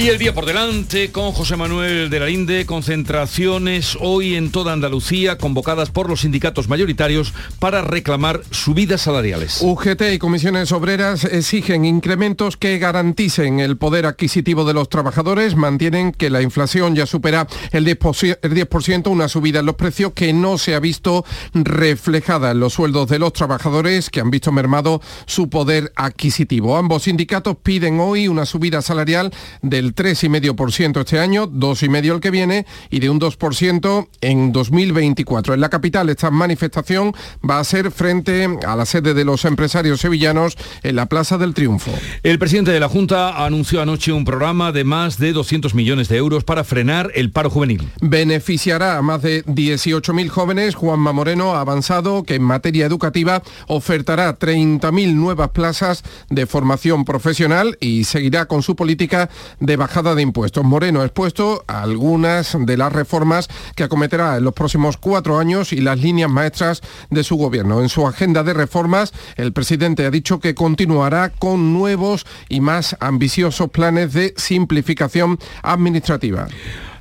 Y el día por delante con José Manuel de la Linde, concentraciones hoy en toda Andalucía convocadas por los sindicatos mayoritarios para reclamar subidas salariales. UGT y comisiones obreras exigen incrementos que garanticen el poder adquisitivo de los trabajadores, mantienen que la inflación ya supera el 10%, el 10% una subida en los precios que no se ha visto reflejada en los sueldos de los trabajadores que han visto mermado su poder adquisitivo. Ambos sindicatos piden hoy una subida salarial del 3,5% este año, 2,5% el que viene y de un 2% en 2024. En la capital esta manifestación va a ser frente a la sede de los empresarios sevillanos en la Plaza del Triunfo. El presidente de la Junta anunció anoche un programa de más de 200 millones de euros para frenar el paro juvenil. Beneficiará a más de 18.000 jóvenes. Juanma Moreno ha avanzado que en materia educativa ofertará 30.000 nuevas plazas de formación profesional y seguirá con su política de bajada de impuestos. Moreno ha expuesto algunas de las reformas que acometerá en los próximos cuatro años y las líneas maestras de su gobierno. En su agenda de reformas, el presidente ha dicho que continuará con nuevos y más ambiciosos planes de simplificación administrativa.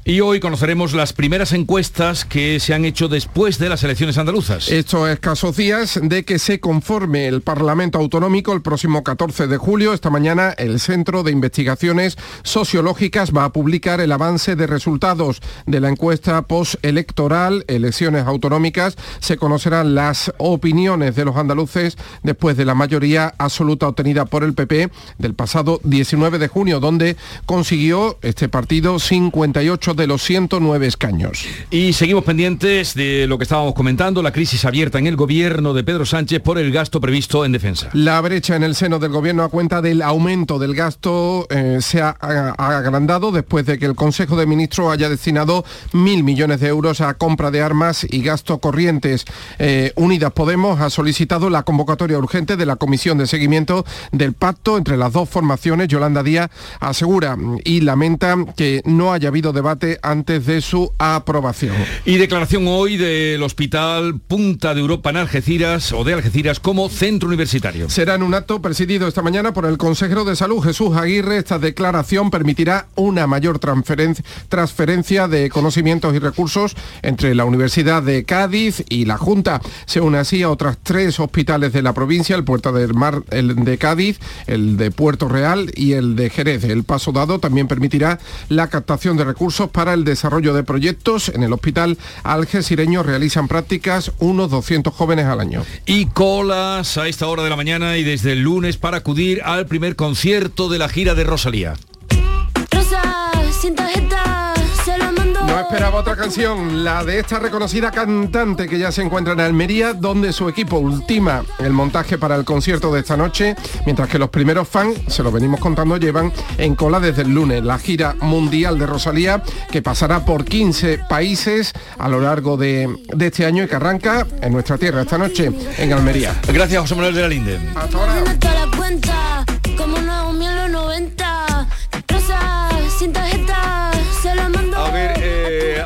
Y hoy conoceremos las primeras encuestas que se han hecho después de las elecciones andaluzas. Estos escasos días de que se conforme el Parlamento Autonómico el próximo 14 de julio. Esta mañana el Centro de Investigaciones Sociológicas va a publicar el avance de resultados de la encuesta postelectoral, elecciones autonómicas. Se conocerán las opiniones de los andaluces después de la mayoría absoluta obtenida por el PP del pasado 19 de junio, donde consiguió este partido 58 de los 109 escaños. Y seguimos pendientes de lo que estábamos comentando, la crisis abierta en el gobierno de Pedro Sánchez por el gasto previsto en defensa. La brecha en el seno del gobierno a cuenta del aumento del gasto eh, se ha, agrandado después de que el Consejo de Ministros haya destinado mil millones de euros a compra de armas y gasto corrientes. Eh, Unidas Podemos ha solicitado la convocatoria urgente de la Comisión de Seguimiento del Pacto entre las dos formaciones. Yolanda Díaz asegura y lamenta que no haya habido debate antes de su aprobación. Y declaración hoy del Hospital Punta de Europa en Algeciras o de Algeciras como centro universitario. Será en un acto presidido esta mañana por el consejero de Salud Jesús Aguirre. Esta declaración permitirá una mayor transferen- transferencia de conocimientos y recursos entre la Universidad de Cádiz y la Junta. Se une así a otras tres hospitales de la provincia, el Puerto del Mar el de Cádiz, el de Puerto Real y el de Jerez. El paso dado también permitirá la captación de recursos para el desarrollo de proyectos. En el hospital algecireño realizan prácticas unos 200 jóvenes al año. Y colas a esta hora de la mañana y desde el lunes para acudir al primer concierto de la gira de Rosalía. Rosa, sin tarjeta. No esperaba otra canción, la de esta reconocida cantante que ya se encuentra en Almería, donde su equipo ultima el montaje para el concierto de esta noche, mientras que los primeros fans, se lo venimos contando, llevan en cola desde el lunes la gira mundial de Rosalía, que pasará por 15 países a lo largo de, de este año y que arranca en nuestra tierra esta noche, en Almería. Gracias, José Manuel de la Linde. Hasta ahora.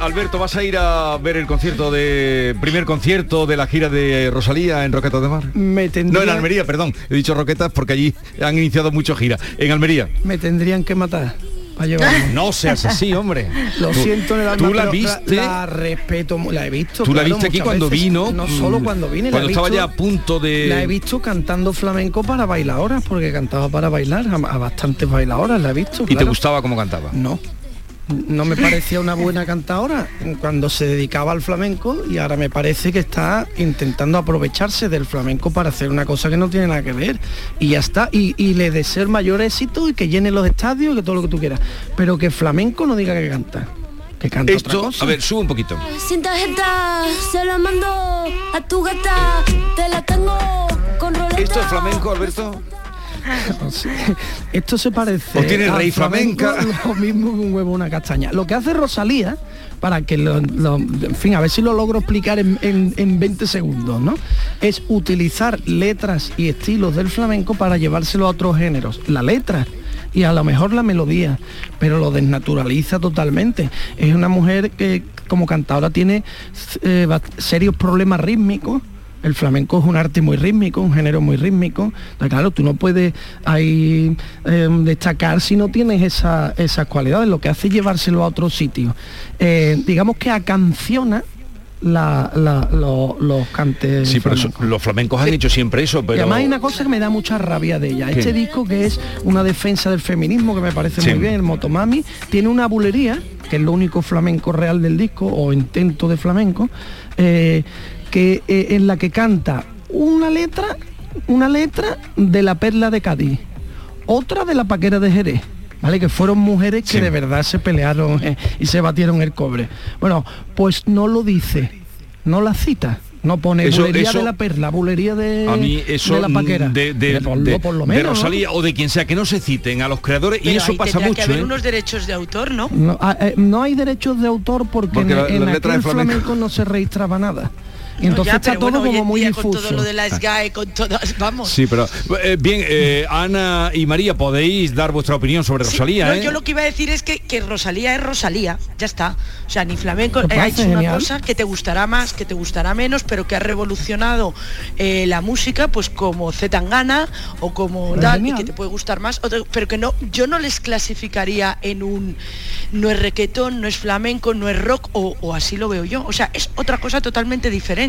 Alberto, ¿vas a ir a ver el concierto de primer concierto de la gira de Rosalía en Roquetas de Mar? Me No, en Almería, perdón. He dicho Roquetas porque allí han iniciado mucho gira. En Almería. Me tendrían que matar. No seas así, hombre. Lo Tú- siento en el alma, Tú la viste. La, respeto, mu- la he visto. Tú la viste aquí muchas cuando veces. vino. No solo mm, cuando vine. la Cuando he estaba visto- ya a punto de. La he visto cantando flamenco para bailadoras, porque cantaba para bailar a, a bastantes bailadoras, la he visto. ¿Y te gustaba cómo cantaba? No. No me parecía una buena cantadora cuando se dedicaba al flamenco y ahora me parece que está intentando aprovecharse del flamenco para hacer una cosa que no tiene nada que ver. Y ya está. Y, y le deseo el mayor éxito y que llene los estadios y que todo lo que tú quieras. Pero que flamenco no diga que canta. Que canta otra Esto, cosa. a ver, sube un poquito. Sin tarjeta, se lo mando a tu gata. Te la tengo con roleta. ¿Esto es flamenco, Alberto? Esto se parece ¿O tiene rey flamenca? lo mismo que un huevo una castaña lo que hace Rosalía para que lo, lo- en fin a ver si lo logro explicar en, en- en 20 segundos no es utilizar letras y estilos del flamenco para llevárselo a otros géneros la letra y a lo mejor la melodía, pero lo desnaturaliza totalmente. Es una mujer que como cantadora tiene eh, serios problemas rítmicos El flamenco es un arte muy rítmico, un género muy rítmico. claro, tú no puedes ahí em, destacar si no tienes esa, esas cualidades, lo que hace es llevárselo a otro sitio. Eh, digamos que acanciona los cantes. Sí, pero los flamencos han hecho siempre eso, pero. Y además hay una cosa que me da mucha rabia de ella. Este disco que es una defensa del feminismo que me parece muy bien, el Motomami, tiene una bulería, que es lo único flamenco real del disco, o intento de flamenco, eh, que eh, en la que canta una letra, una letra de la perla de Cádiz, otra de la paquera de Jerez ¿vale? Que fueron mujeres que de verdad se pelearon eh, y se batieron el cobre. Bueno, pues no lo dice, no la cita. No pone bulería de la perla, bulería de, a mí eso, la paquera. De, por, lo menos, Rosalía o de quien sea, que no se citen a los creadores y eso pasa mucho. Que haber ¿eh? unos derechos de autor, ¿no? No, ah, eh, hay derechos de autor porque, en, la, aquel flamenco no se registraba nada. Y entonces está todo como muy difuso. Con todo lo de la SGAE, con todas, vamos. Sí, pero eh, bien, eh, Ana y María, podéis dar vuestra opinión sobre Rosalía. Yo ¿eh? lo que iba a decir es que, que, Rosalía es Rosalía, ya está. O sea, ni flamenco, ha hecho una cosa que te gustará más, que te gustará menos, pero que ha revolucionado la música, pues como Zetangana o como tal, y que te puede gustar más, pero que no, yo no les clasificaría en un no es requetón, no es flamenco, no es rock, o, o así lo veo yo. O sea, es otra cosa totalmente diferente.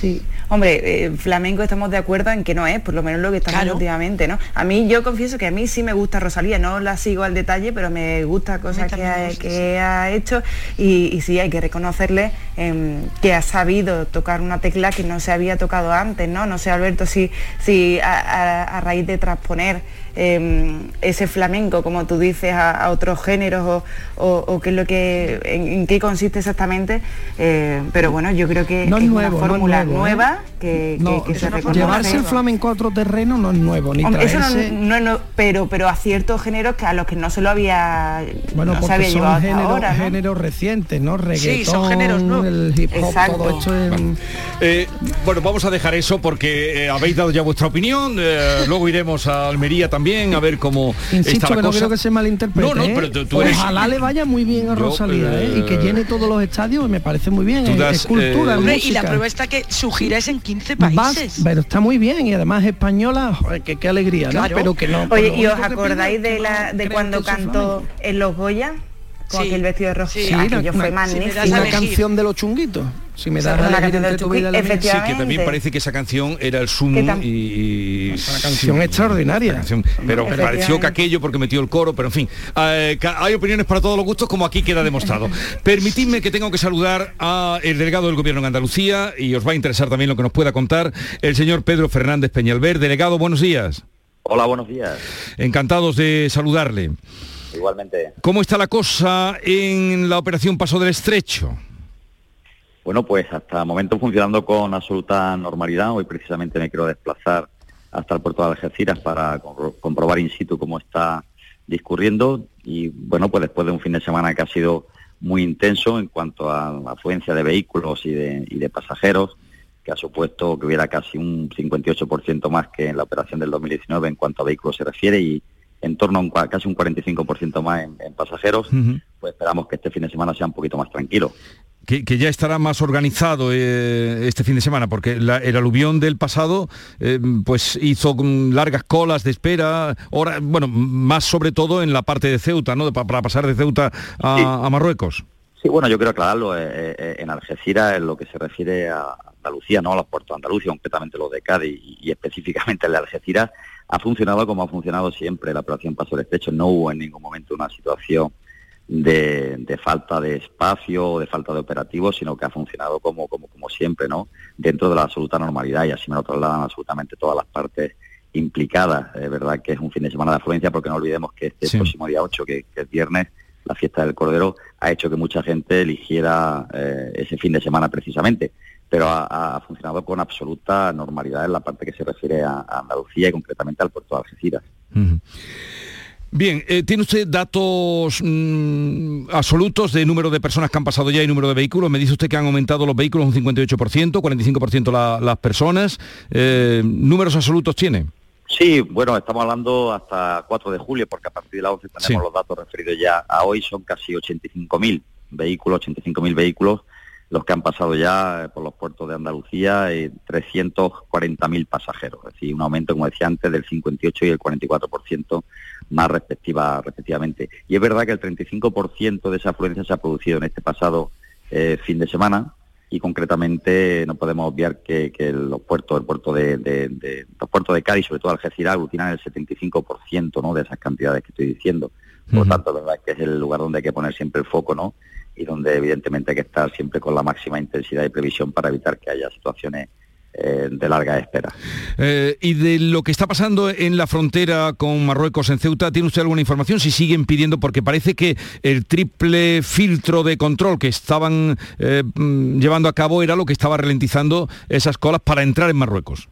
Sí, hombre, eh, flamenco estamos de acuerdo en que no es, por lo menos lo que estamos últimamente, ¿no? A mí yo confieso que a mí sí me gusta Rosalía, no la sigo al detalle, pero me gusta cosas que, ha, que ha, hecho. Y, sí hay que reconocerle em, que ha sabido tocar una tecla que no se había tocado antes, ¿no? No sé, Alberto, si, si a raíz de transponer Em, ese flamenco, como tú dices, a, otros géneros o, qué es lo que, en, qué consiste exactamente. Eh, pero bueno, yo creo que no es, nuevo, una fórmula ¿eh? nueva que, se reconoce. Llevarse el flamenco a otro terreno no es nuevo, ni Eso no, pero, pero a ciertos géneros que a los que no se lo había, bueno, no se había llevado géneros, géneros recientes, ¿no? Reggaetón, sí, son géneros nuevos. el hip hop, todo esto eh, bueno, vamos a dejar eso porque habéis dado ya vuestra opinión, luego iremos a Almería también también, a ver cómo Insisto está que no creo que se malinterprete. No, no, ¿eh? pero tú, eres... Ojalá le vaya muy bien a Rosalía ¿eh? y que llene todos los estadios, me parece muy bien. es, cultura, Y la prueba está que su gira es en 15 países. pero está muy bien y además española, que qué alegría, ¿no? Pero que no. Oye, ¿y os acordáis de la de cuando cantó en Los Goya? con aquel vestido de rojo. Sí, aquello fue magnífico. una canción de los chunguitos. Si me das la canción de tu vida, Sí, que también parece que esa canción era el sumo y, una canción extraordinaria. pero pareció que aquello porque metió el coro, pero en fin, eh, hay opiniones para todos los gustos como aquí queda demostrado. Permitidme que tengo que saludar al delegado del gobierno en Andalucía y os va a interesar también lo que nos pueda contar el señor Pedro Fernández Peñalver. Delegado, buenos días. Hola, buenos días. Encantados de saludarle. Igualmente. ¿Cómo está la cosa en la operación Paso del Estrecho? Bueno, pues hasta el momento funcionando con absoluta normalidad. Hoy precisamente me quiero desplazar hasta el puerto de Algeciras para comprobar in situ cómo está discurriendo y bueno, pues después de un fin de semana que ha sido muy intenso en cuanto a la afluencia de vehículos y de, y de pasajeros, que ha supuesto que hubiera casi un 58% más que en la operación del 2019 en cuanto a vehículos se refiere y en torno a un, casi un 45% más en, pasajeros, pues esperamos que este fin de semana sea un poquito más tranquilo. Que, ya estará más organizado eh, este fin de semana, porque el aluvión del pasado eh, pues hizo largas colas de espera, ahora, bueno, más sobre todo en la parte de Ceuta, ¿no? Para, pasar de Ceuta a, Marruecos. Sí, bueno, yo quiero aclararlo. Eh, en Algeciras, en lo que se refiere a Andalucía, no a los puertos de Andalucía, concretamente los de Cádiz y, y específicamente el de Algeciras, ha funcionado como ha funcionado siempre la operación Paso del Estrecho. No hubo en ningún momento una situación de, falta de espacio o de falta de operativo, sino que ha funcionado como, como, como siempre, ¿no? Dentro de la absoluta normalidad y así me lo trasladan absolutamente todas las partes implicadas. Es verdad que es un fin de semana de afluencia porque no olvidemos que este próximo día 8, que, es viernes, la fiesta del Cordero, ha hecho que mucha gente eligiera eh, ese fin de semana precisamente pero ha, funcionado con absoluta normalidad en la parte que se refiere a, Andalucía y concretamente al puerto de Algeciras. Bien, eh, ¿tiene usted datos mm, absolutos de número de personas que han pasado ya y número de vehículos? Me dice usted que han aumentado los vehículos un 58%, 45% las personas. Eh, ¿Números absolutos tiene? Sí, bueno, estamos hablando hasta 4 de julio, porque a partir de la 11 tenemos los datos referidos ya a hoy, son casi 85.000 vehículos, 85.000 vehículos los que han pasado ya eh, por los puertos de Andalucía, y 340.000 pasajeros, es decir, un aumento, como decía antes, del 58 y el 44% más respectiva, respectivamente. Y es verdad que el 35% de esa afluencia se ha producido en este pasado eh, fin de semana, y concretamente no podemos obviar que, los puertos, el puerto de, los puertos de Cádiz, sobre todo Algeciras, aglutinan el 75% ¿no? de esas cantidades que estoy diciendo. Por lo tanto, la verdad que es el lugar donde hay que poner siempre el foco, ¿no? Y donde evidentemente hay que estar siempre con la máxima intensidad y previsión para evitar que haya situaciones eh, de larga espera. Eh, y de lo que está pasando en la frontera con Marruecos, en Ceuta, ¿tiene usted alguna información? Si siguen pidiendo, porque parece que el triple filtro de control que estaban eh, mm, llevando a cabo era lo que estaba ralentizando esas colas para entrar en Marruecos.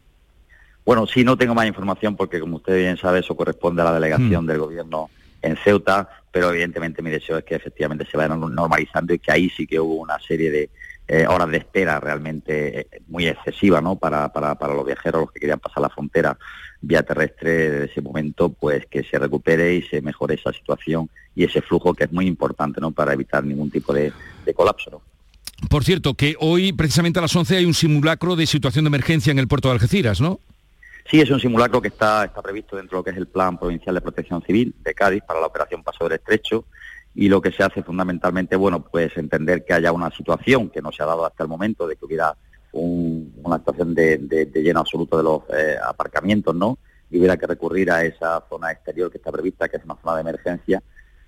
Bueno, sí, no tengo más información porque, como usted bien sabe, eso corresponde a la delegación mm. del gobierno en Ceuta, pero evidentemente mi deseo es que efectivamente se vaya normalizando y que ahí sí que hubo una serie de eh, horas de espera realmente eh, muy excesiva ¿no? Para, para, para, los viajeros, los que querían pasar la frontera vía terrestre desde ese momento, pues que se recupere y se mejore esa situación y ese flujo que es muy importante ¿no? para evitar ningún tipo de, colapso. ¿no? Por cierto, que hoy precisamente a las 11 hay un simulacro de situación de emergencia en el puerto de Algeciras, ¿no? Sí, es un simulacro que está, está previsto dentro de lo que es el Plan Provincial de Protección Civil de Cádiz para la operación Paso del Estrecho y lo que se hace fundamentalmente, bueno, pues entender que haya una situación que no se ha dado hasta el momento de que hubiera una situación de, lleno absoluto de los eh, aparcamientos, ¿no? Y hubiera que recurrir a esa zona exterior que está prevista, que es una zona de emergencia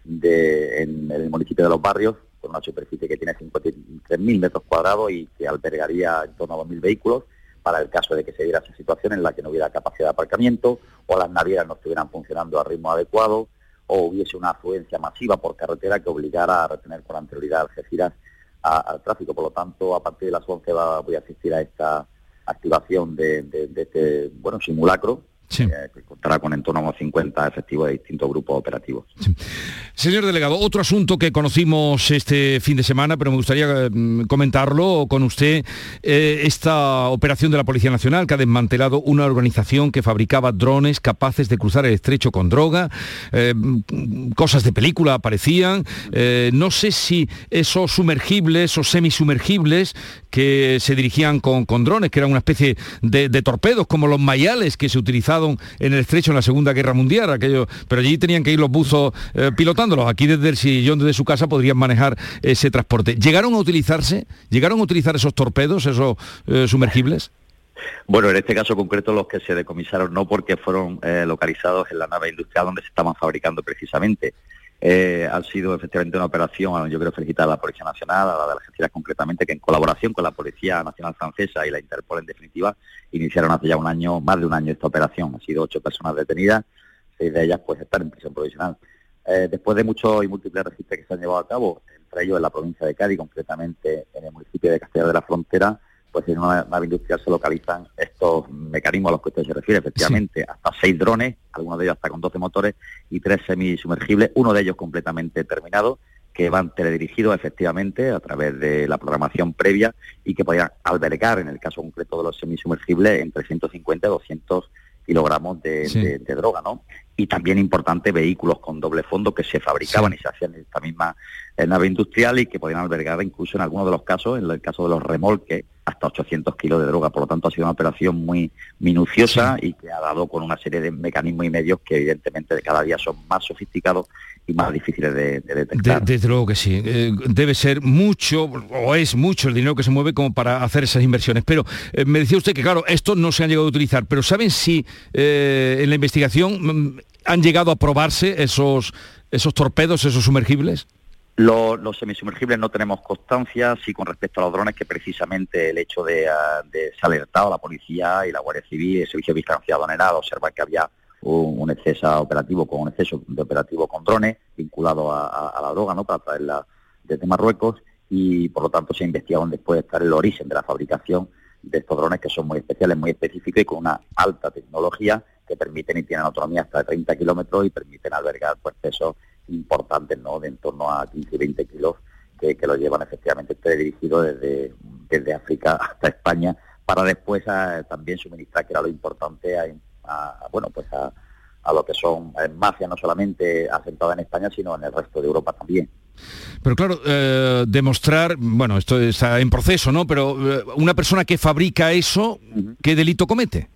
en, el municipio de Los Barrios, con una superficie que tiene 53.000 metros cuadrados y que albergaría en torno a 2.000 vehículos para el caso de que se diera esa situación en la que no hubiera capacidad de aparcamiento o las navieras no estuvieran funcionando a ritmo adecuado o hubiese una afluencia masiva por carretera que obligara a retener con anterioridad Algeciras al tráfico. Por lo tanto, a partir de las 11 va, voy a asistir a esta activación de, de este bueno simulacro Sí. que contará con en torno a unos 50 efectivos de distintos grupos operativos. Señor delegado, otro asunto que conocimos este fin de semana, pero me gustaría mm, comentarlo con usted, eh, esta operación de la Policía Nacional que ha desmantelado una organización que fabricaba drones capaces de cruzar el estrecho con droga, eh, cosas de película aparecían, eh, no sé si esos sumergibles o semisumergibles que se dirigían con, drones, que eran una especie de, de torpedos como los mayales que se utilizaban en el estrecho en la Segunda Guerra Mundial, aquello, pero allí tenían que ir los buzos eh, pilotándolos. Aquí desde el sillón de su casa podrían manejar ese transporte. ¿Llegaron a utilizarse? ¿Llegaron a utilizar esos torpedos, esos eh, sumergibles? Bueno, en este caso concreto los que se decomisaron no porque fueron eh, localizados en la nave industrial donde se estaban fabricando precisamente. Eh, ha sido efectivamente una operación, yo quiero felicitar a la Policía Nacional, a la de Algeciras concretamente, que en colaboración con la Policía Nacional Francesa y la Interpol en definitiva, iniciaron hace ya un año, más de un año esta operación. Han sido ocho personas detenidas, seis de ellas pues están en prisión provisional. Eh, después de muchos y múltiples registros que se han llevado a cabo, entre ellos en la provincia de Cádiz, concretamente en el municipio de Castellar de la Frontera, pues en una nave industrial se localizan estos mecanismos a los que usted se refiere, efectivamente, hasta seis drones, algunos de ellos hasta con 12 motores y tres semisumergibles, uno de ellos completamente terminado, que van teledirigidos efectivamente a través de la programación previa y que podrían albergar, en el caso concreto de los semisumergibles, entre 150 y 200 kilogramos de, droga, ¿no? Y también importante vehículos con doble fondo que se fabricaban y se hacían en esta misma eh, nave industrial y que podían albergar incluso en algunos de los casos, en el caso de los remolques, hasta 800 kilos de droga. Por lo tanto, ha sido una operación muy minuciosa y que ha dado con una serie de mecanismos y medios que evidentemente de cada día son más sofisticados y más difíciles de, detectar. desde luego que sí. Eh, debe ser mucho, o es mucho el dinero que se mueve como para hacer esas inversiones. Pero eh, me decía usted que, claro, estos no se han llegado a utilizar, pero ¿saben si eh, en la investigación mm, han llegado a probarse esos, esos torpedos, esos sumergibles? Los, semisumergibles no tenemos constancia, sí con respecto a los drones, que precisamente el hecho de, uh, de alertado a la policía y la Guardia Civil, el Servicio de Vigilancia Aduanera, observar que había un, exceso operativo con un exceso de operativo con drones vinculado a, la droga, ¿no? Para traerla desde Marruecos y por lo tanto se investigaron después de estar el origen de la fabricación de estos drones que son muy especiales, muy específicos y con una alta tecnología que permiten y tienen autonomía hasta de 30 kilómetros y permiten albergar pues, pesos importantes, ¿no? De en torno a 15 y 20 kilos que, que lo llevan efectivamente dirigido desde, desde África hasta España para después eh, también suministrar, que era lo importante, a, bueno, pues a, a lo que son eh, mafias no solamente asentadas en España, sino en el resto de Europa también. Pero claro, eh, demostrar, bueno, esto está en proceso, ¿no? Pero eh, una persona que fabrica eso, ¿qué delito comete?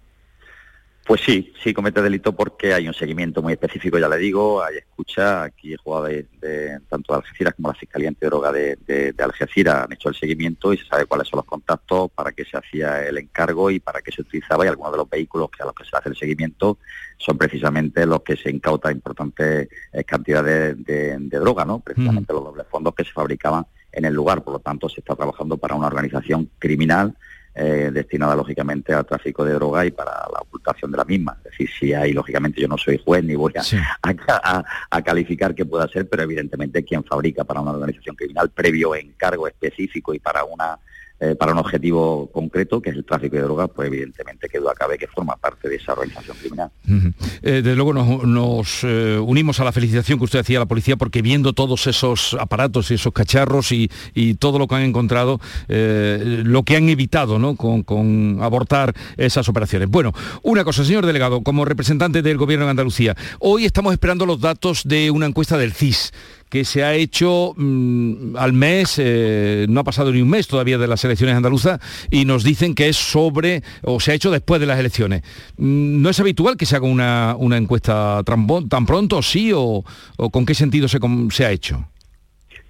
Pues sí, sí comete delito porque hay un seguimiento muy específico, ya le digo, hay escucha, aquí he jugado de, tanto de Algeciras como la Fiscalía Antidroga de, de, de, Algeciras han hecho el seguimiento y se sabe cuáles son los contactos, para qué se hacía el encargo y para qué se utilizaba y algunos de los vehículos que a los que se hace el seguimiento son precisamente los que se incauta importantes eh, cantidades de, droga, ¿no? Precisamente los dobles fondos que se fabricaban en el lugar, por lo tanto se está trabajando para una organización criminal eh, destinada lógicamente al tráfico de droga y para la ocultación de la misma. Es decir, si hay, lógicamente yo no soy juez ni voy a, a, calificar qué pueda ser, pero evidentemente quien fabrica para una organización criminal previo encargo específico y para una eh, para un objetivo concreto, que es el tráfico de drogas, pues evidentemente que duda cabe que forma parte de esa organización criminal. Eh, desde luego nos, eh, unimos a la felicitación que usted hacía a la policía, porque viendo todos esos aparatos y esos cacharros y, todo lo que han encontrado, lo que han evitado ¿no? con, abortar esas operaciones. Bueno, una cosa, señor delegado, como representante del Gobierno de Andalucía, hoy estamos esperando los datos de una encuesta del CIS que se ha hecho mm, al mes, eh, no ha pasado ni un mes todavía de las elecciones andaluzas, y nos dicen que es sobre, o se ha hecho después de las elecciones. Mm, ¿No es habitual que se haga una, encuesta tan, pronto, sí, o, con qué sentido se, se ha hecho?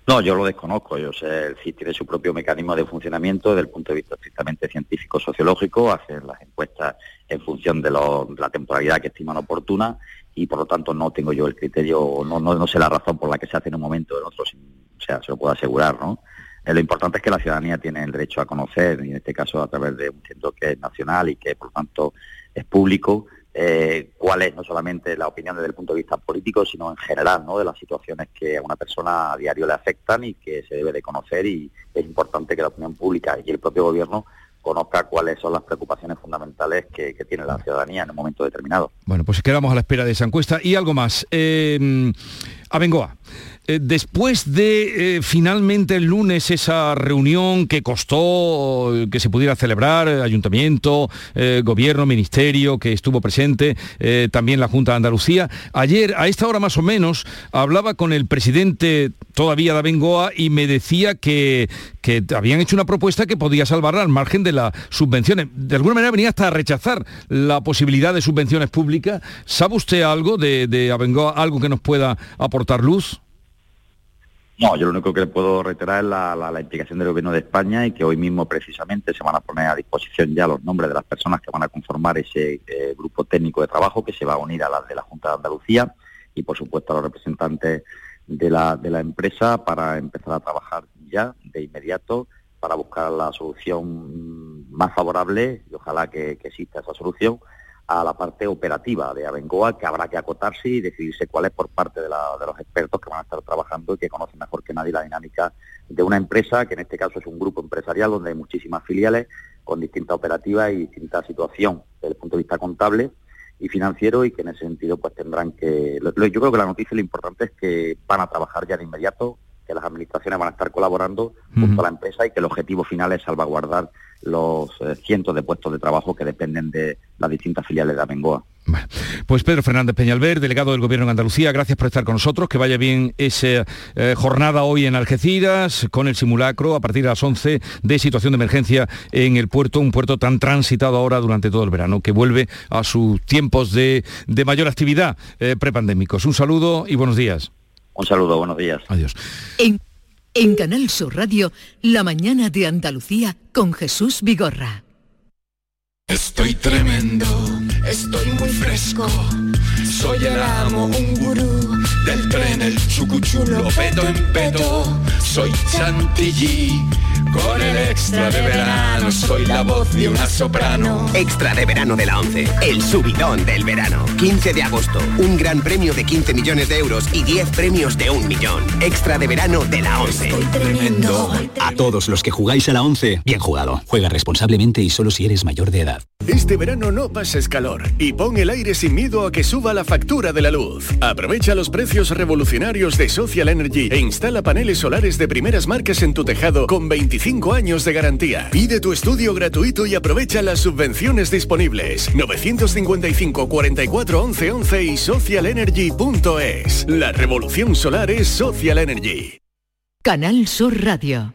No, yo lo desconozco. Yo sé, el CIS tiene su propio mecanismo de funcionamiento desde el punto de vista estrictamente científico-sociológico, hacer las encuestas en función de, la temporalidad que estiman oportuna y por lo tanto no tengo yo el criterio, no, no, sé la razón por la que se hace en un momento o en otro, o sea, se lo puedo asegurar, ¿no? Eh, lo importante es que la ciudadanía tiene el derecho a conocer, y en este caso a través de un centro que es nacional y que por lo tanto es público, eh, cuál es no solamente la opinión desde el punto de vista político, sino en general, ¿no? De las situaciones que a una persona a diario le afectan y que se debe de conocer y es importante que la opinión pública y el propio gobierno conozca cuáles son las preocupaciones fundamentales que, tiene la ciudadanía en un momento determinado. Bueno, pues quedamos a la espera de esa encuesta. Y algo más. Eh, Abengoa. Eh, después de eh, finalmente el lunes esa reunión que costó que se pudiera celebrar, ayuntamiento, gobierno, ministerio, que estuvo presente, también la Junta de Andalucía, ayer a esta hora más o menos hablaba con el presidente todavía de Abengoa y me decía que, que habían hecho una propuesta que podía salvarla al margen de las subvenciones. De alguna manera venía hasta a rechazar la posibilidad de subvenciones públicas. ¿Sabe usted algo de, de Abengoa, algo que nos pueda aportar luz? No, yo lo único que le puedo reiterar es la, la, implicación del Gobierno de España y que hoy mismo precisamente se van a poner a disposición ya los nombres de las personas que van a conformar ese eh, grupo técnico de trabajo que se va a unir a las de la Junta de Andalucía y por supuesto a los representantes de la, de la empresa para empezar a trabajar ya de inmediato para buscar la solución más favorable y ojalá que, exista esa solución a la parte operativa de Abengoa, que habrá que acotarse y decidirse cuál es por parte de, de, los expertos que van a estar trabajando y que conocen mejor que nadie la dinámica de una empresa, que en este caso es un grupo empresarial donde hay muchísimas filiales con distintas operativas y distinta situación desde el punto de vista contable y financiero y que en ese sentido pues tendrán que... yo creo que la noticia lo importante es que van a trabajar ya de inmediato, que las administraciones van a estar colaborando junto a la empresa y que el objetivo final es salvaguardar los eh, cientos de puestos de trabajo que dependen de las distintas filiales de Abengoa. pues Pedro Fernández Peñalver, delegado del Gobierno en Andalucía, gracias por estar con nosotros, que vaya bien esa eh, jornada hoy en Algeciras con el simulacro a partir de las 11 de situación de emergencia en el puerto, un puerto tan transitado ahora durante todo el verano, que vuelve a sus tiempos de, mayor actividad eh, prepandémicos. Un saludo y buenos días. Un saludo, buenos días. Adiós. En, en Canal Sur Radio, La mañana de Andalucía con Jesús Vigorra. Estoy tremendo, estoy muy fresco. Soy el amo, un gurú del tren, el chucuchulo, pedo en pedo. Soy chantilly con el extra de verano soy la voz de una soprano. Extra de verano de la 11. El subidón del verano. 15 de agosto. Un gran premio de 15 millones de euros y 10 premios de un millón. Extra de verano de la 11. A todos los que jugáis a la 11, bien jugado. Juega responsablemente y solo si eres mayor de edad. Este verano no pases calor y pon el aire sin miedo a que suba la factura de la luz. Aprovecha los precios revolucionarios de Social Energy e instala paneles solares de primeras marcas en tu tejado con 25 5 años de garantía. Pide tu estudio gratuito y aprovecha las subvenciones disponibles. 955 44 11 11 y socialenergy.es. La revolución solar es Social Energy. Canal Sur Radio.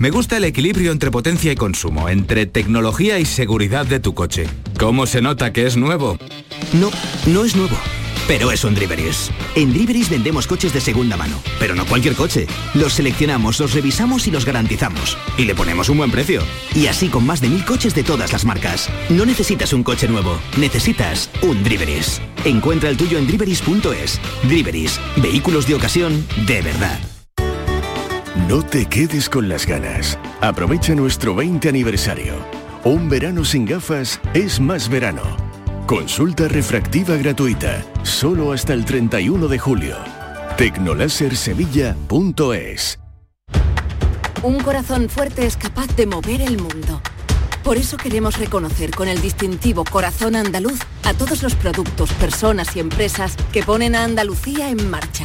Me gusta el equilibrio entre potencia y consumo, entre tecnología y seguridad de tu coche. ¿Cómo se nota que es nuevo? No, no es nuevo. Pero es un Driveris. En Driveris vendemos coches de segunda mano, pero no cualquier coche. Los seleccionamos, los revisamos y los garantizamos. Y le ponemos un buen precio. Y así con más de mil coches de todas las marcas. No necesitas un coche nuevo, necesitas un Driveris. Encuentra el tuyo en driveris.es. Driveris, vehículos de ocasión de verdad. No te quedes con las ganas. Aprovecha nuestro 20 aniversario. Un verano sin gafas es más verano. Consulta refractiva gratuita, solo hasta el 31 de julio. Tecnolasersevilla.es Un corazón fuerte es capaz de mover el mundo. Por eso queremos reconocer con el distintivo Corazón Andaluz a todos los productos, personas y empresas que ponen a Andalucía en marcha.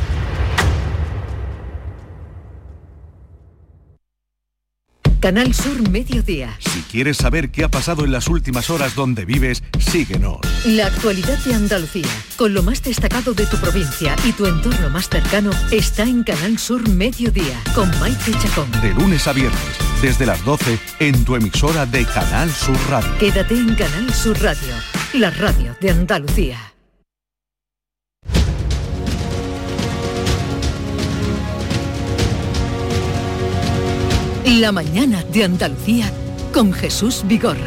Canal Sur Mediodía. Si quieres saber qué ha pasado en las últimas horas donde vives, síguenos. La actualidad de Andalucía, con lo más destacado de tu provincia y tu entorno más cercano, está en Canal Sur Mediodía, con Maite Chacón. De lunes a viernes, desde las 12, en tu emisora de Canal Sur Radio. Quédate en Canal Sur Radio, la radio de Andalucía. La mañana de Andalucía con Jesús Vigorra.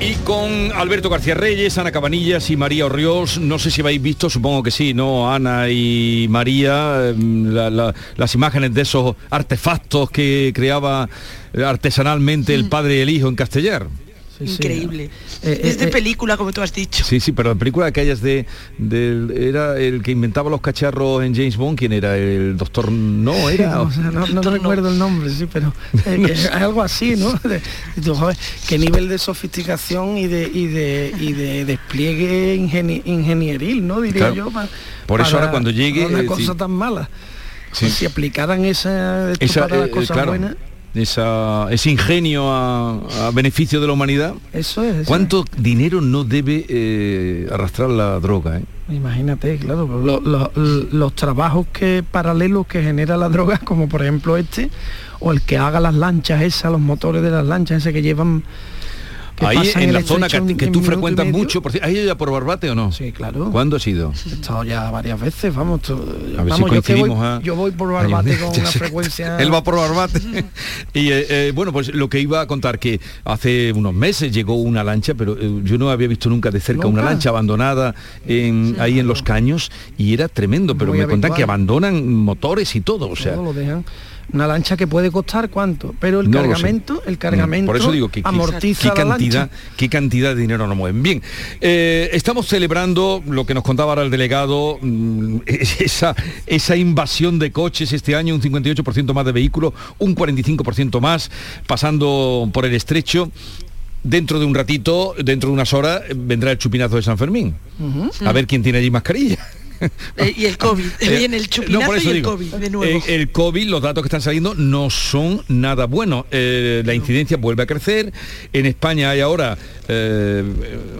Y con Alberto García Reyes, Ana Cabanillas y María Orriós, no sé si habéis visto, supongo que sí, ¿no? Ana y María, em, la- la- las imágenes de esos artefactos que creaba artesanalmente el padre y el hijo en Castellar. Increíble. Eh, es de eh, eh. película, como tú has dicho. Sí, sí, pero en película aquellas de, del- era el que inventaba los cacharros en James Bond, ¿quién era? El doctor no era. No, o sea, no, no recuerdo el nombre, sí, pero eh, No que sé. es algo así, ¿no? De- y tú, joder, qué nivel de sofisticación y de y de, y de despliegue ingeni- ingenieril, ¿no? Diría Claro. yo. pa- Por eso para- ahora cuando llegue, Una cosa sí. tan mala. Sí. Si aplicaran esa, esto Esa, para las eh, cosas claro, buenas, esa- ese ingenio a, a beneficio de la humanidad. eso es. eso ¿Cuánto dinero no debe eh, arrastrar la droga? eh? Imagínate, claro, lo- lo- los trabajos que paralelos que genera la droga, como por ejemplo este, o el que haga las lanchas esas, los motores de las lanchas, ese que llevan Ahí en la zona que, tú frecuentas mucho, por ¿has ido ya por Barbate o no? Sí, claro. ¿Cuándo has ido? He estado ya varias veces, vamos, tú- A ver si vamos yo, que voy, coincidimos, ¿ah? yo voy por Barbate con una frecuencia. Él va por Barbate. y eh, eh, bueno, pues lo que iba a contar que hace unos meses llegó una lancha, pero eh, yo no había visto nunca de cerca una lancha abandonada en- ahí en los caños y era tremendo, pero Muy me contan que abandonan motores y todo, o sea, Todo lo dejan. Una lancha que puede costar cuánto, pero el No cargamento, el cargamento Por eso digo que, amortiza qué la cantidad, lancha. qué cantidad de dinero nos mueven. Bien, eh, estamos celebrando lo que nos contaba ahora el delegado, mm, esa, esa invasión de coches este año, un 58% más de vehículos, un 45% más, pasando por el estrecho. Dentro de un ratito, dentro de unas horas, vendrá el chupinazo de San Fermín. A ver quién tiene allí mascarilla. Eh, y el COVID. Eh, Viene el no, chupinazo por eso y el digo, COVID de nuevo. eh, el COVID, los datos que están saliendo no son nada buenos. Eh, la incidencia vuelve a crecer. En España hay ahora eh,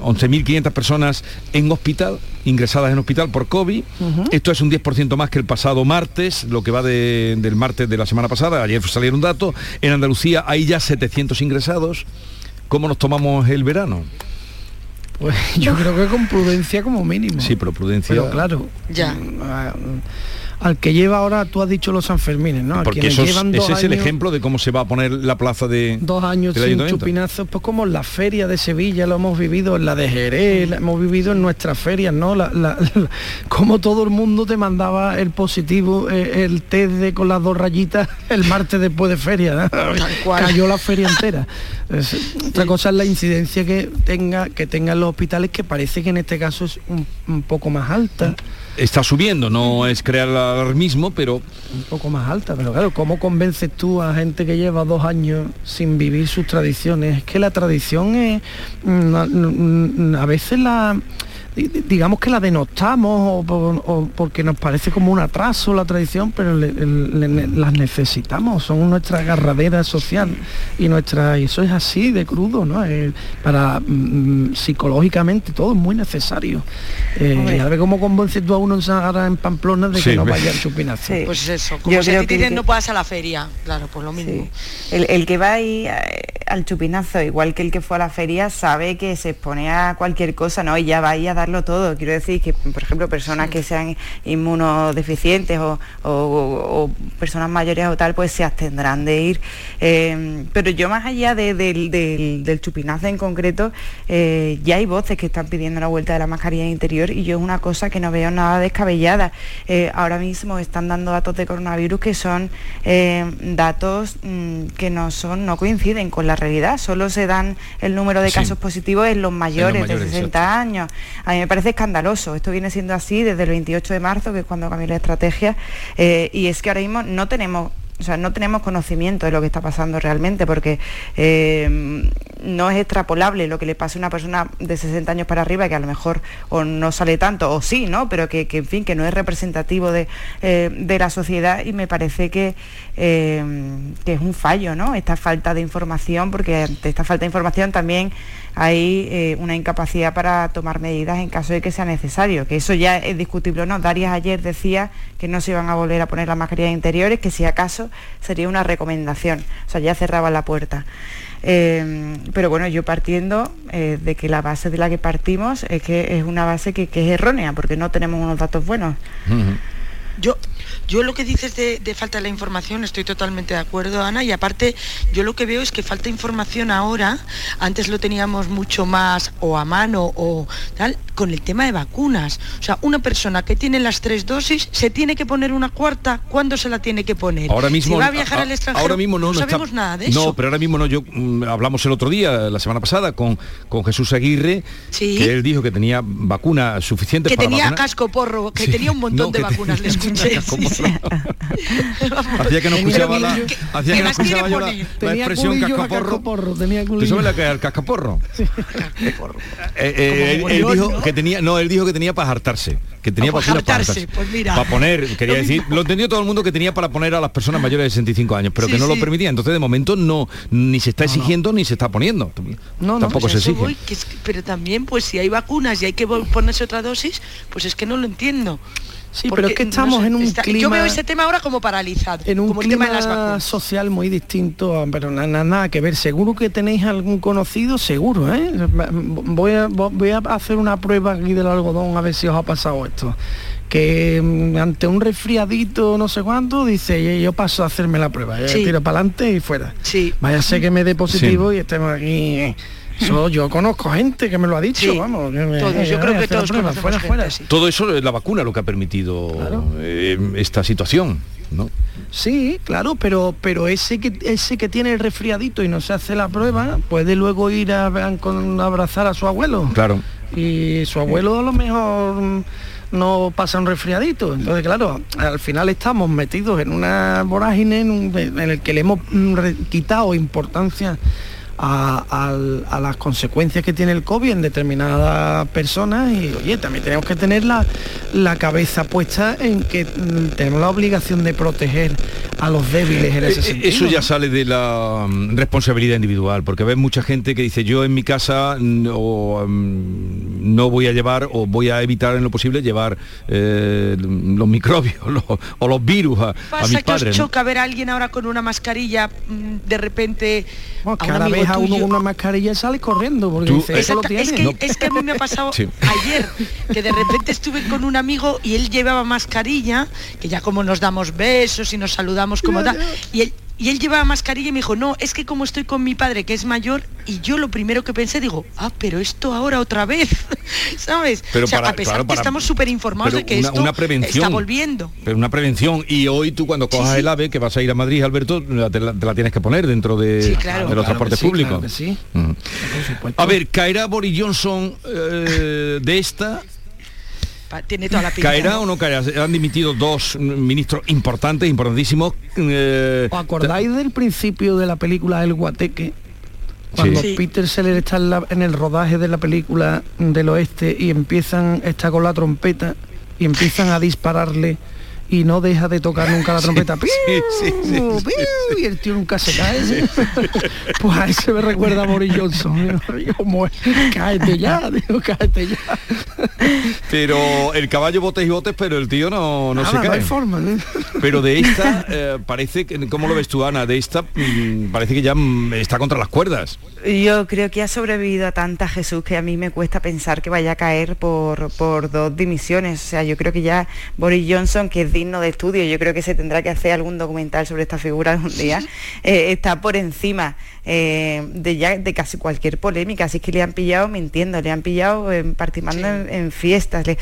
11.500 personas en hospital, ingresadas en hospital por COVID. Esto es un 10% más que el pasado martes, lo que va de- del martes de la semana pasada. Ayer salieron datos. En Andalucía hay ya 700 ingresados. ¿cómo nos tomamos el verano? Pues yo creo que con prudencia como mínimo. Sí, pero prudencia. Pero claro, Ya. Al que lleva ahora, tú has dicho los Sanfermines, ¿no? A Porque eso es- llevan dos ese es el ejemplo de cómo se va a poner la plaza de dos años del sin chupinazos, pues como en la feria de Sevilla lo hemos vivido, en la de Jerez, la hemos vivido en nuestras ferias, ¿no? La, la- la- como todo el mundo te mandaba el positivo, eh, el test de con las dos rayitas el martes después de feria, cayó la feria entera. Es- otra cosa es la incidencia que tenga que tengan los hospitales, que parece que en este caso es un, un poco más alta. Está subiendo, no es crear alarmismo, pero un poco más alta, pero claro, ¿cómo convences tú a gente que lleva dos años sin vivir sus tradiciones? Es que la tradición es, mm, mm, a veces la, digamos que la denostamos o, por- o porque nos parece como un atraso la tradición, pero le- le- le- las necesitamos, son nuestra agarradera social y nuestra, y eso es así de crudo, ¿no? Eh, para mm, psicológicamente todo es muy necesario. Eh, a ver cómo convences tú a uno en ahora en Pamplona de que Sí, no vaya al chupinazo. Pues eso, como Yo si creo te que- dicen no puedas a la feria, claro, pues lo mismo. El, el que va ahí eh, al chupinazo, igual que el que fue a la feria, sabe que se expone a cualquier cosa, ¿no? Y ya va ahí a todo. Quiero decir que, por ejemplo, personas que sean inmunodeficientes o, o- o personas mayores o tal, pues se abstendrán de ir. Eh, pero yo más allá de- del, del- del chupinazo en concreto, eh, ya hay voces que están pidiendo la vuelta de la mascarilla interior y yo es una cosa que no veo nada descabellada. Eh, ahora mismo están dando datos de coronavirus que son datos mm, que no son, no coinciden con la realidad, solo se dan el número de Sí. casos positivos en los mayores, mayores, de 60 años. A mí me parece escandaloso. Esto viene siendo así desde el 28 de marzo, que es cuando cambió la estrategia, eh, y es que ahora mismo no tenemos o sea, no tenemos conocimiento de lo que está pasando realmente porque eh, no es extrapolable lo que le pasa a una persona de 60 años para arriba que a lo mejor o no sale tanto o sí, ¿no? Pero que, que, en fin, que no es representativo de, eh, de la sociedad y me parece que, eh, que es un fallo, ¿no? Esta falta de información porque ante esta falta de información también hay eh, una incapacidad para tomar medidas en caso de que sea necesario, que eso ya es discutible o no. Darias ayer decía que no se iban a volver a poner las mascarillas interiores, que si acaso sería una recomendación, o sea, ya cerraba la puerta. Eh, pero bueno, yo partiendo eh, de que la base de la que partimos es que es una base que, que es errónea, porque no tenemos unos datos buenos. Yo, yo lo que dices de, de falta de la información, estoy totalmente de acuerdo, Ana, y aparte yo lo que veo es que falta información ahora, antes lo teníamos mucho más o a mano o tal, con el tema de vacunas. O sea, una persona que tiene las tres dosis se tiene que poner una cuarta, ¿cuándo se la tiene que poner? Ahora mismo, si va a viajar a- al extranjero, ahora mismo no, no, sabemos nada de No, eso. pero ahora mismo no. Yo mm, hablamos el otro día, la semana pasada, con, con Jesús Aguirre, Sí. que él dijo que tenía vacuna suficiente que para tenía vacunar. casco porro, que Sí. tenía un montón No, de vacunas, le escuché. casco sí, sí. Hacía que no escuchaba la, hacía que no escuchaba yo la, expresión cascaporro. ¿Tú sabes la que es el cascaporro? Eh, eh, él, dijo ¿no? que tenía, no, él dijo que tenía para hartarse, que tenía Ah, para vacunas para pues mira. Para poner, quería Lo decir, mismo. lo entendió todo el mundo que tenía para poner a las personas mayores de 65 años, pero Sí, que no sí. lo permitía. Entonces de momento no ni se está exigiendo ni se está poniendo. Tampoco Pues se exige. voy, que es que- pero también pues si hay vacunas y hay que ponerse otra dosis, pues es que no lo entiendo. Sí, pero es que estamos en un Yo clima- veo ese tema ahora como paralizado, en un como el tema de las clima vacunas. social muy distinto, pero na- na- nada que ver. Seguro que tenéis algún conocido, seguro, ¿eh? Voy a, voy a hacer una prueba aquí del algodón a ver si os ha pasado esto. Que mm, ante un resfriadito no sé cuánto, dice, "Yo- yo paso a hacerme la prueba, ya Sí. tiro para adelante y fuera. Sí. Vaya sé que me dé positivo y estemos aquí. eh. Eso, yo conozco gente que me lo ha dicho, Sí, vamos. que me- todos, yo eh, creo que todos prueba, fuera, gente fuera. Todo eso es la vacuna lo que ha permitido eh, esta situación, ¿no? Sí, claro, pero pero ese que ese que tiene el resfriadito y no se hace la prueba puede luego ir a, a- con- a abrazar a su abuelo Claro. y su abuelo a lo mejor no pasa un resfriadito. Entonces, claro, al final estamos metidos en una vorágine en, un- en el que le hemos mm, re- quitado importancia a, a las consecuencias que tiene el COVID en determinadas personas y oye, también tenemos que tener la, la cabeza puesta en que mm, tenemos la obligación de proteger a los débiles en ese Eh, sentido. Eso ya sale de la mm, responsabilidad individual, porque ves mucha gente que dice yo en mi casa mm, o, mm, no voy a llevar o voy a evitar en lo posible llevar eh, los microbios los- o los virus a, a Pasa mis que os padres. ¿no? choca ver a alguien ahora con una mascarilla de repente a un ahora amigo ves a uno con una mascarilla y sale corriendo, porque dice, eso lo tiene. Es que, es que a mí me ha pasado ayer, que de repente estuve con un amigo y él llevaba mascarilla, que ya como nos damos besos y nos saludamos como tal, y él y él llevaba mascarilla y me dijo, no, es que como estoy con mi padre que es mayor, y yo lo primero que pensé, digo, ah, pero esto ahora otra vez, ¿sabes? Pero o sea, para- a pesar claro, que estamos súper informados de que una- esto una prevención. está volviendo. Pero una prevención. Y hoy tú cuando cojas el AVE, que vas a ir a Madrid, Alberto, la- te la, te la tienes que poner dentro de, Sí, claro. de los Claro transportes públicos. Ujú. A ver, ¿caerá Boris Johnson eh, de esta? Tiene toda la pinta. ¿Caerá o no caerá? Han dimitido dos ministros importantes, importantísimos. eh, ¿Os acordáis del principio de la película El Guateque? Cuando Sí. Peter Seller está en, la- en el rodaje de la película del oeste y empiezan, está con la trompeta y empiezan a dispararle y no deja de tocar nunca la trompeta. ¡Piu! ¡Piu! Y el tío nunca se cae. Pues a ese me recuerda a Boris Johnson. Digo, "Muer- cáete ya, digo, cáete ya. Pero el caballo botes y botes, pero el tío no, no Nada, se no cae. hay forma. ¿eh? Pero de esta, eh, parece que, ¿cómo lo ves tú, Ana? De esta mm, parece que ya mm, está contra las cuerdas. Yo creo que ha sobrevivido a tanta Jesús que a mí me cuesta pensar que vaya a caer por, por dos dimisiones. O sea, yo creo que ya Boris Johnson, que es digno de estudio, yo creo que se tendrá que hacer algún documental sobre esta figura algún día, eh, está por encima eh, de ya de casi cualquier polémica. Así que le han pillado mintiendo, le han pillado eh, participando en, en fiestas. le-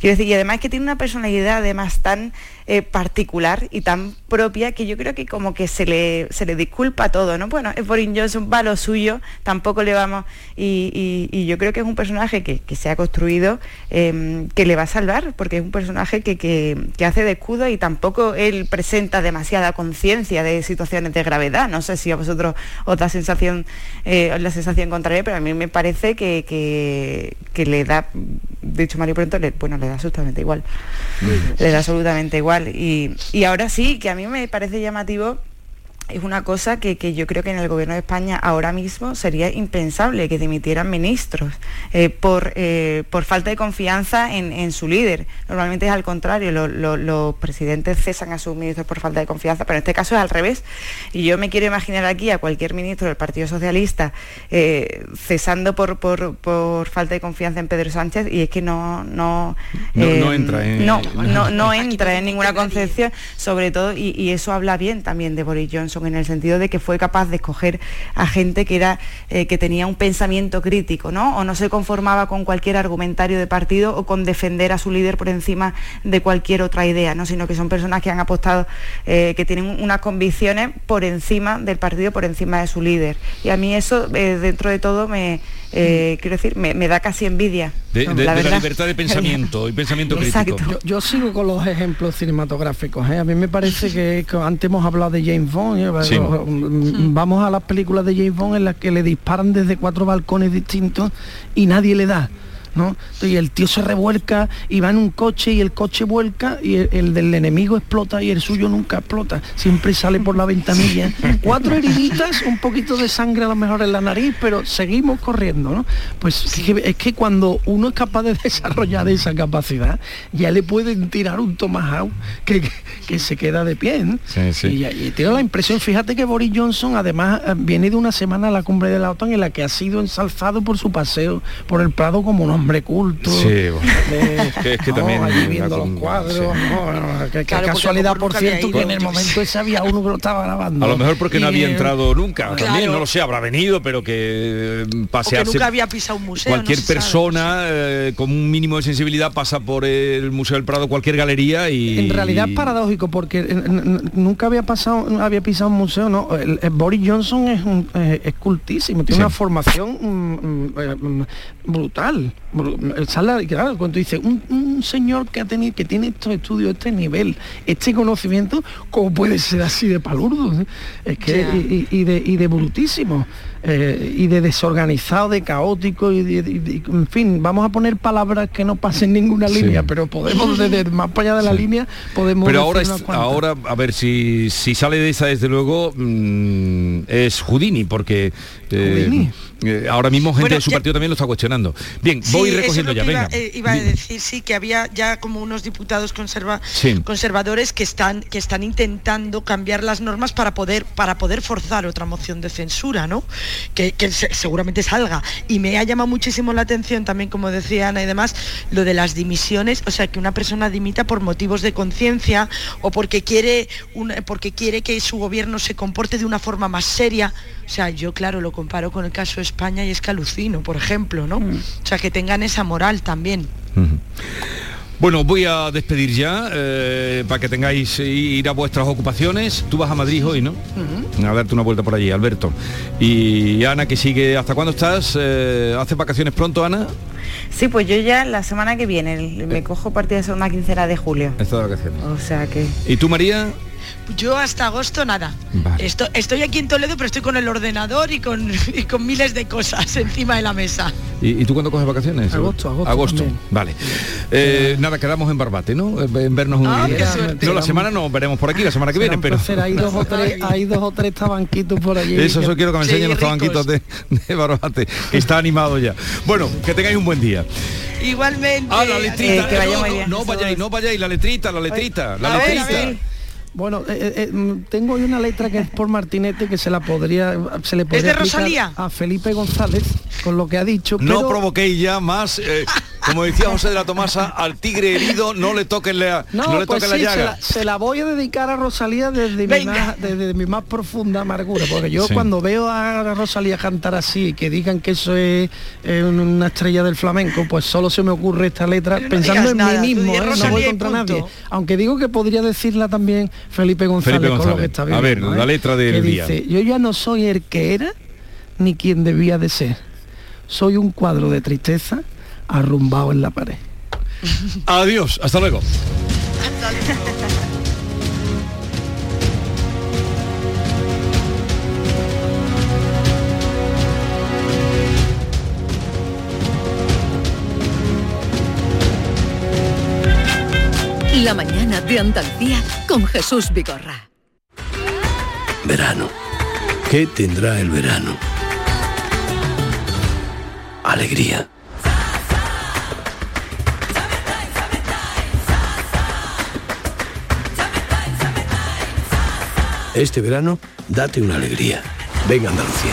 quiero decir, y además que tiene una personalidad además tan eh, particular y tan propia que yo creo que como que se le, se le disculpa todo, ¿no? Bueno, es Boris Johnson, va lo suyo, tampoco le vamos, y, y- y yo creo que es un personaje que, que se ha construido, eh, que le va a salvar, porque es un personaje que, que- que hace de escudo y tampoco él presenta demasiada conciencia de situaciones de gravedad. No sé si a vosotros os da sensación, eh, la sensación contraria, pero a mí me parece que, que, que le da, dicho Mario Pronto, le, bueno, le da absolutamente igual le da absolutamente igual. Y, y ahora sí, que a mí me parece llamativo, es una cosa que, que yo creo que en el gobierno de España ahora mismo sería impensable que dimitieran ministros eh, por, eh, por falta de confianza en, en su líder. Normalmente es al contrario, lo- lo- los presidentes cesan a sus ministros por falta de confianza, pero en este caso es al revés. Y yo me quiero imaginar aquí a cualquier ministro del Partido Socialista eh, cesando por, por, por falta de confianza en Pedro Sánchez y es que no... No, No- no entra en- no, no, no entra en ninguna concepción, sobre todo, y, y eso habla bien también de Boris Johnson, en el sentido de que fue capaz de escoger a gente que era eh, que tenía un pensamiento crítico, ¿no? O no se conformaba con cualquier argumentario de partido o con defender a su líder por encima de cualquier otra idea, ¿no? Sino que son personas que han apostado, eh, que tienen unas convicciones por encima del partido, por encima de su líder. Y a mí eso, eh, dentro de todo, me eh, quiero decir, me, me da casi envidia. De, de- de la, libertad de pensamiento y pensamiento crítico. Yo, yo sigo con los ejemplos cinematográficos. ¿eh? A mí me parece que, que antes hemos hablado de James Bond. ¿eh? Sí. Mm, Vamos a las películas de James Bond en las que le disparan desde cuatro balcones distintos y nadie le da. ¿No? Y el tío se revuelca y va en un coche y el coche vuelca y el, el del enemigo explota y el suyo nunca explota. Siempre sale por la ventanilla. Cuatro heriditas, un poquito de sangre a lo mejor en la nariz, pero seguimos corriendo, ¿no? Pues es que, es que cuando uno es capaz de desarrollar esa capacidad, ya le pueden tirar un tomahawk que, que, que se queda de pie. ¿no? Sí, sí. Y, y tengo la impresión, fíjate que Boris Johnson además eh, viene de una semana a la cumbre de la OTAN en la que ha sido ensalzado por su paseo por el Prado como un hombre culto. Sí, bueno. de- Que es que no, también allí la viendo los cuadros. sí. no, no, qué- qué Claro, porque casualidad, por cierto, que en el momento ese había uno que lo estaba grabando. A lo mejor porque no había eh, entrado nunca, también, no lo sé, habrá venido, pero que eh, O que pasearse... nunca había pisado un museo. Cualquier no se sabe. persona eh, con un mínimo de sensibilidad pasa por el Museo del Prado, cualquier galería y... En realidad es paradójico porque eh, nunca había pasado, no había pisado un museo, no. El, el Boris Johnson es, un, eh, es cultísimo, tiene Sí. una formación mm, mm, eh, mm, brutal. Sale, claro, cuando dice un, un señor que ha tenido, que tiene estos estudios, este nivel, este conocimiento, ¿cómo puede ser así de palurdo? Es que y, de, y de brutísimo. eh, y de desorganizado, de caótico, y de, y de- en fin, vamos a poner palabras que no pasen ninguna Sí. línea, pero podemos desde más para allá de la Sí. línea podemos Pero ahora, es- ahora, a ver, si, si sale de esa, desde luego, mm, es Houdini, porque... eh, Houdini. Eh, ahora mismo gente de su partido también lo está cuestionando. Bien, voy recogiendo ya, venga. Iba, eh, iba, a decir, sí, que había ya como unos diputados conserva, conservadores que están, que están intentando cambiar las normas para poder, para poder forzar otra moción de censura, ¿no? Que, que seguramente salga. Y me ha llamado muchísimo la atención también, como decía Ana y demás, lo de las dimisiones, o sea, que una persona dimita por motivos de conciencia o porque quiere, un, porque quiere que su gobierno se comporte de una forma más seria. O sea, yo claro lo comparo con el caso de España y es que alucino, por ejemplo, ¿no? Mm. O sea, que tengan esa moral también. Bueno, voy a despedir ya eh, para que tengáis ir a vuestras ocupaciones. Tú vas a Madrid hoy, ¿no? A darte una vuelta por allí, Alberto. Y Ana, que sigue, ¿hasta cuándo estás? Eh, ¿Haces vacaciones pronto, Ana? Sí, pues yo ya la semana que viene, me eh. cojo partida de segunda quincena de julio. Está de vacaciones. O sea que... ¿Y tú, María? Yo hasta agosto nada. Estoy, aquí en Toledo, pero estoy con el ordenador y con, con miles de cosas encima de la mesa. ¿Y, tú cuándo coges vacaciones? Agosto, agosto. Agosto, vale. Eh, nada, quedamos en Barbate, ¿no? En vernos un ah, No, la semana nos veremos por aquí, la semana que viene, pero... Hay dos, o tres, hay dos o tres tabanquitos por allí. Eso, eso quiero que me enseñen los tabanquitos de, Barbate, está animado ya. Bueno, que tengáis un buen día. Igualmente. Ah, la letrita. Eh, no, vayáis, no vayáis, la letrita, la letrita, la letrita. Bueno, eh, eh, eh mm, tengo una letra que es por Martinete que se la podría se le podría ¿Es de a Felipe González con lo que ha dicho. No provoquéis ya más, eh, como decía José de la Tomasa, al tigre herido no le toquen la, no, le pues toquen la llaga. Se la, voy a dedicar a Rosalía desde mi, más, desde mi más profunda amargura, porque yo cuando veo a Rosalía cantar así, que digan que eso es una estrella del flamenco, pues solo se me ocurre esta letra pensando en mí mismo, no voy contra nadie. Aunque digo que podría decirla también Felipe González, con lo que está viendo, A ver, la ¿eh? letra del día. Dice, yo ya no soy el que era ni quien debía de ser. Soy un cuadro de tristeza arrumbado en la pared. Adiós, hasta luego. La mañana de Andalucía con Jesús Vigorra. Verano. ¿Qué tendrá el verano? Alegría. Este verano, date una alegría. Venga Andalucía.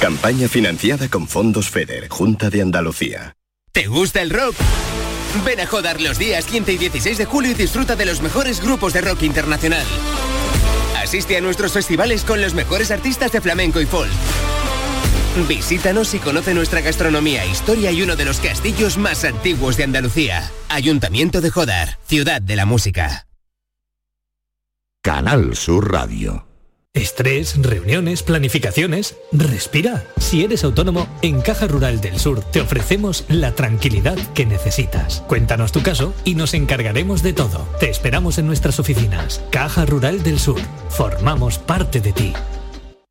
Campaña financiada con fondos FEDER, Junta de Andalucía. ¿Te gusta el rock? Ven a Jodar los días 15 y 16 de julio y disfruta de los mejores grupos de rock internacional. Asiste a nuestros festivales con los mejores artistas de flamenco y folk. Visítanos y conoce nuestra gastronomía, historia y uno de los castillos más antiguos de Andalucía. Ayuntamiento de Jodar, ciudad de la música. Canal Sur Radio. Estrés, reuniones, planificaciones. Respira. Si eres autónomo, en Caja Rural del Sur te ofrecemos la tranquilidad que necesitas. Cuéntanos tu caso y nos encargaremos de todo. Te esperamos en nuestras oficinas. Caja Rural del Sur. Formamos parte de ti.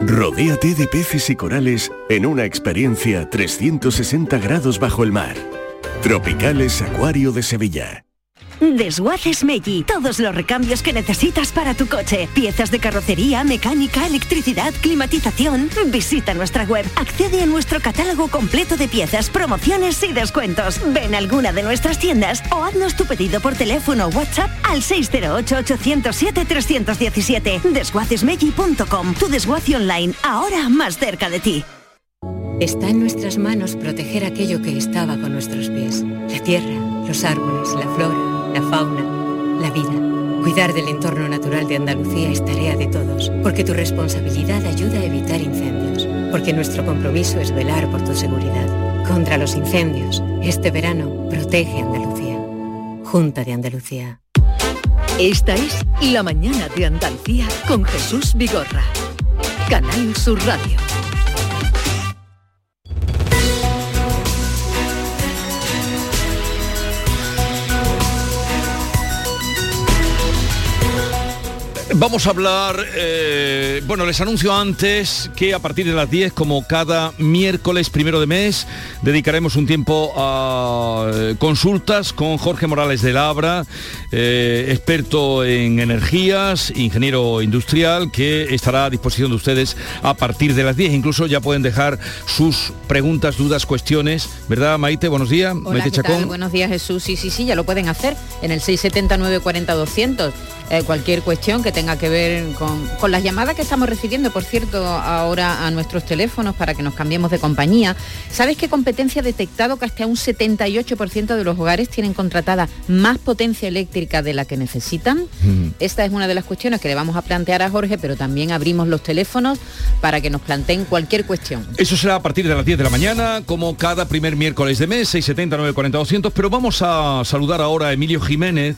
Rodéate de peces y corales en una experiencia 360 grados bajo el mar. Tropicales Acuario de Sevilla. Desguaces Meggi. Todos los recambios que necesitas para tu coche. Piezas de carrocería, mecánica, electricidad, climatización. Visita nuestra web. Accede a nuestro catálogo completo de piezas, promociones y descuentos. Ven a alguna de nuestras tiendas o haznos tu pedido por teléfono o WhatsApp al 608-807-317. Desguacesmeggi.com. Tu desguace online, ahora más cerca de ti. Está en nuestras manos proteger aquello que estaba con nuestros pies. La tierra, los árboles, la flora la fauna, la vida. Cuidar del entorno natural de Andalucía es tarea de todos, porque tu responsabilidad ayuda a evitar incendios, porque nuestro compromiso es velar por tu seguridad. Contra los incendios, este verano protege Andalucía. Junta de Andalucía. Esta es La Mañana de Andalucía con Jesús Vigorra. Canal Sur Radio. Vamos a hablar, eh, bueno, les anuncio antes que a partir de las 10, como cada miércoles primero de mes, dedicaremos un tiempo a eh, consultas con Jorge Morales de Labra, eh, experto en energías, ingeniero industrial, que estará a disposición de ustedes a partir de las 10. Incluso ya pueden dejar sus preguntas, dudas, cuestiones, ¿verdad, Maite? Buenos días. Hola, Maite Chacón. Buenos días, Jesús. Sí, sí, sí, ya lo pueden hacer en el 679 40 200. Cualquier cuestión que tenga tenga que ver con, las llamadas que estamos recibiendo, por cierto, ahora a nuestros teléfonos para que nos cambiemos de compañía. ¿Sabes qué competencia ha detectado que hasta un 78% de los hogares tienen contratada más potencia eléctrica de la que necesitan? Esta es una de las cuestiones que le vamos a plantear a Jorge, pero también abrimos los teléfonos para que nos planteen cualquier cuestión. Eso será a partir de las 10 de la mañana, como cada primer miércoles de mes, 670 940 200, pero vamos a saludar ahora a Emilio Jiménez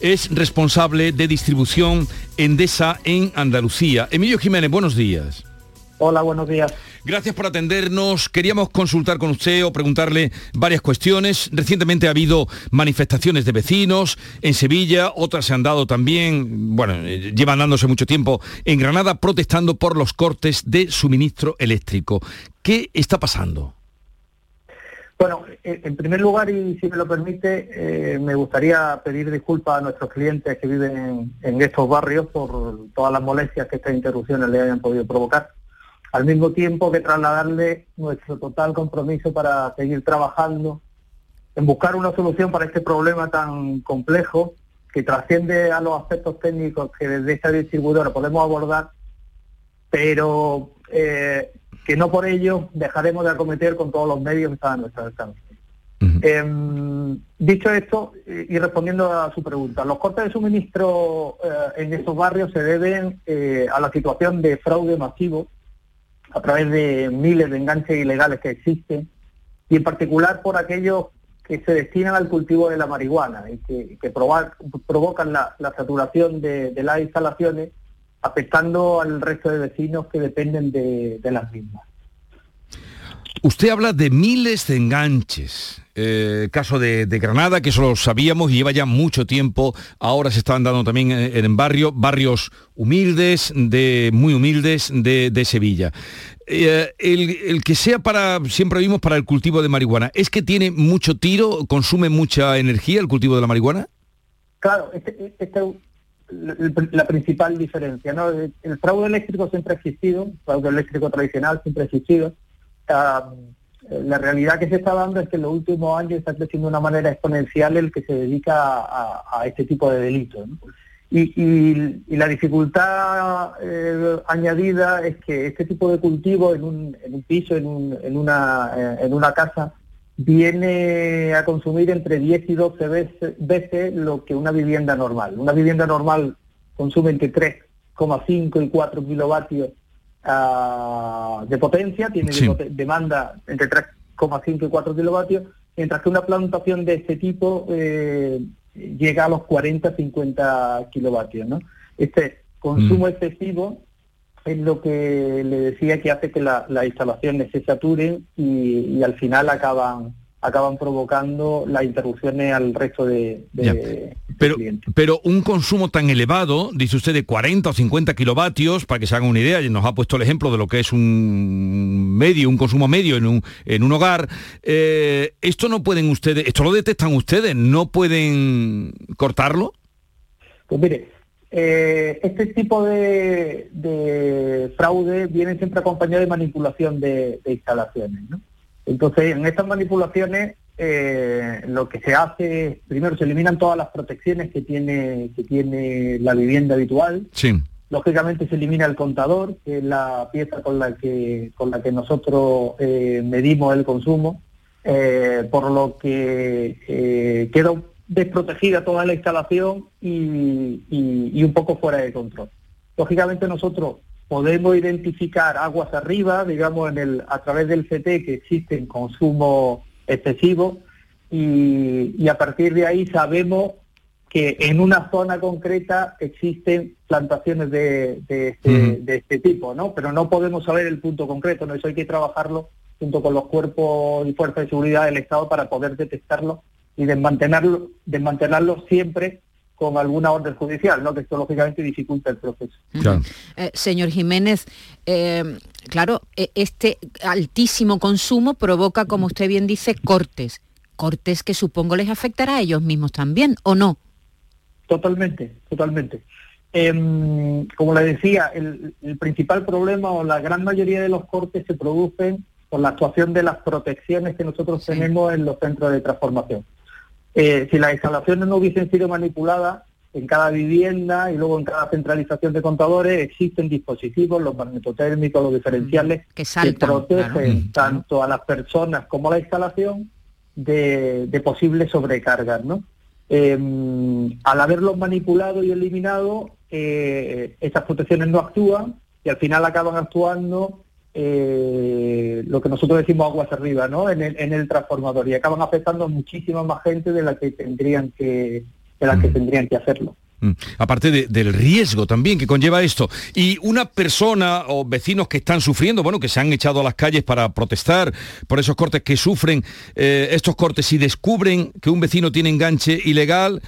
es responsable de distribución Endesa en Andalucía. Emilio Jiménez, buenos días. Hola, buenos días. Gracias por atendernos. Queríamos consultar con usted o preguntarle varias cuestiones. Recientemente ha habido manifestaciones de vecinos en Sevilla, otras se han dado también, bueno, llevan dándose mucho tiempo en Granada protestando por los cortes de suministro eléctrico. ¿Qué está pasando? Bueno, eh, en primer lugar, y si me lo permite, eh, me gustaría pedir disculpas a nuestros clientes que viven en, estos barrios por todas las molestias que estas interrupciones le hayan podido provocar. Al mismo tiempo que trasladarle nuestro total compromiso para seguir trabajando en buscar una solución para este problema tan complejo que trasciende a los aspectos técnicos que desde esta distribuidora podemos abordar, pero eh, que no por ello dejaremos de acometer con todos los medios que están a nuestro alcance. Em, dicho esto, y respondiendo a su pregunta, los cortes de suministro eh, en estos barrios se deben eh, a la situación de fraude masivo a través de miles de enganches ilegales que existen y en particular por aquellos que se destinan al cultivo de la marihuana y que, provocan la, saturación de las instalaciones afectando al resto de vecinos que dependen de, las mismas. Usted habla de miles de enganches. Eh, caso de, Granada, que eso lo sabíamos y lleva ya mucho tiempo. Ahora se están dando también en, barrios, barrios humildes, de, muy humildes de, Sevilla. Eh, el, que sea para, siempre vimos para el cultivo de marihuana, ¿es que tiene mucho tiro, consume mucha energía el cultivo de la marihuana? Claro, este, este la principal diferencia. ¿no? El fraude eléctrico siempre ha existido, el fraude eléctrico tradicional siempre ha existido. la realidad que se está dando es que en los últimos años está creciendo de una manera exponencial el que se dedica a, este tipo de delitos. Y, la dificultad eh, añadida es que este tipo de cultivo en un, en un piso, en, un, en, una, eh, en una casa, viene a consumir entre 10 y 12 veces, lo que una vivienda normal. Una vivienda normal consume entre 3,5 y 4 kilovatios ah, de potencia, tiene demanda entre 3,5 y 4 kilovatios, mientras que una plantación de este tipo eh, llega a los 40-50 kilovatios. ¿no? Este consumo mm. excesivo es lo que le decía que hace que las instalaciones se saturen y, al final acaban acaban provocando las interrupciones al resto de, pero, pero un consumo tan elevado, dice usted, de 40 o 50 kilovatios, para que se haga una idea, y nos ha puesto el ejemplo de lo que es un medio, un consumo medio en un, en un hogar, eh, ¿esto no pueden ustedes, esto lo detectan ustedes, no pueden cortarlo? Pues mire, eh, este tipo de, fraude viene siempre acompañado de manipulación de, instalaciones. Entonces, en estas manipulaciones eh, lo que se hace, primero se eliminan todas las protecciones que tiene, que tiene la vivienda habitual. Sí. Lógicamente se elimina el contador, que es la pieza con la que, con la que nosotros eh, medimos el consumo, por lo que queda un desprotegida toda la instalación y, un poco fuera de control. Lógicamente nosotros podemos identificar aguas arriba, digamos, en el, a través del CT que existen consumo excesivo y, a partir de ahí sabemos que en una zona concreta existen plantaciones de, este, de, este, tipo, ¿no? Pero no podemos saber el punto concreto, ¿no? Eso hay que trabajarlo junto con los cuerpos y fuerzas de seguridad del Estado para poder detectarlo y desmantelarlo, desmantelarlo siempre con alguna orden judicial, ¿no? que esto lógicamente dificulta el proceso. Eh, señor Jiménez, eh, claro, e, este altísimo consumo provoca, como usted bien dice, cortes. Cortes que supongo les afectará a ellos mismos también, ¿o no? Totalmente, totalmente. Em, como le decía, el, principal problema o la gran mayoría de los cortes se producen por la actuación de las protecciones que nosotros tenemos en los centros de transformación. Eh, si las instalaciones no hubiesen sido manipuladas, en cada vivienda y luego en cada centralización de contadores existen dispositivos, los magnetotérmicos, los diferenciales, que, protegen tanto a las personas como a la instalación de, posibles sobrecargas. ¿no? Em, al haberlos manipulado y eliminado, eh, esas protecciones no actúan y al final acaban actuando eh, lo que nosotros decimos aguas arriba, ¿no? En el, en el transformador y acaban afectando a muchísima más gente de la que tendrían que, de la que mm. tendrían que hacerlo. Mm. Aparte del riesgo también que conlleva esto. Y una persona o vecinos que están sufriendo, bueno, que se han echado a las calles para protestar por esos cortes que sufren eh, estos cortes y descubren que un vecino tiene enganche ilegal,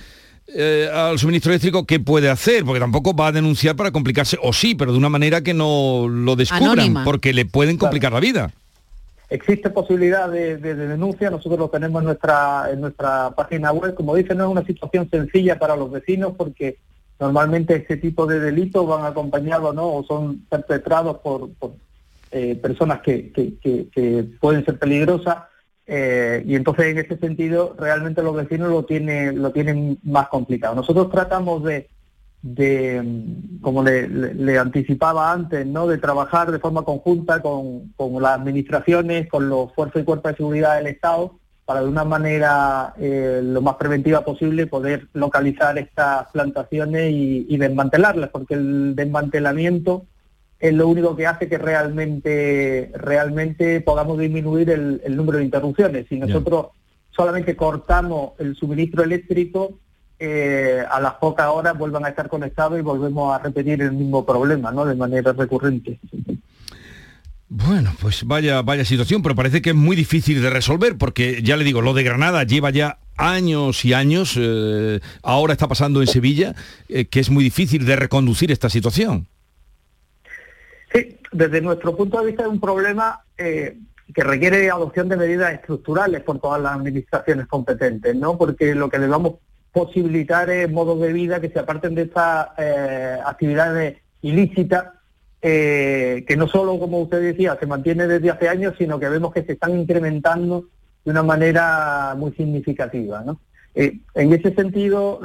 eh, al suministro eléctrico, ¿qué puede hacer? Porque tampoco va a denunciar para complicarse, o sí, pero de una manera que no lo descubran, porque le pueden complicar la vida. Existe posibilidad de, denuncia, nosotros lo tenemos en nuestra, en nuestra página web. Como dice, no es una situación sencilla para los vecinos porque normalmente este tipo de delitos van acompañados ¿no? o son perpetrados por, eh, personas que, que pueden ser peligrosas eh, y entonces en ese sentido realmente los vecinos lo tienen, lo tienen más complicado. Nosotros tratamos de, como le, anticipaba antes, ¿no? de trabajar de forma conjunta con, las administraciones, con los fuerzas y cuerpos de seguridad del Estado, para de una manera eh, lo más preventiva posible poder localizar estas plantaciones y desmantelarlas, porque el desmantelamiento es lo único que hace que realmente, realmente podamos disminuir el, número de interrupciones. Si nosotros solamente cortamos el suministro eléctrico, eh, a las pocas horas vuelvan a estar conectados y volvemos a repetir el mismo problema, ¿no? De manera recurrente. Bueno, pues vaya, vaya situación, pero parece que es muy difícil de resolver, porque ya le digo, lo de Granada lleva ya años y años, eh, ahora está pasando en Sevilla, eh, que es muy difícil de reconducir esta situación. Desde nuestro punto de vista es un problema eh, que requiere adopción de medidas estructurales por todas las administraciones competentes, ¿no? Porque lo que le vamos a posibilitar es modos de vida que se aparten de estas eh, actividades ilícitas, eh, que no solo, como usted decía, se mantiene desde hace años, sino que vemos que se están incrementando de una manera muy significativa, ¿no? en ese sentido,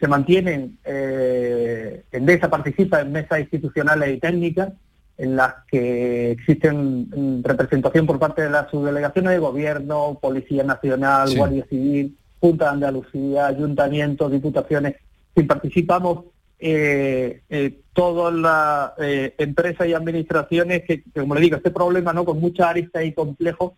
se mantienen, eh, Endesa participa en mesas institucionales y técnicas en las que existen representación por parte de las subdelegaciones de gobierno, Policía Nacional, Guardia Civil, Junta de Andalucía, ayuntamientos, diputaciones. Si participamos eh, eh, todas las eh, empresas y administraciones que, como le digo, este problema no con muchas aristas y complejos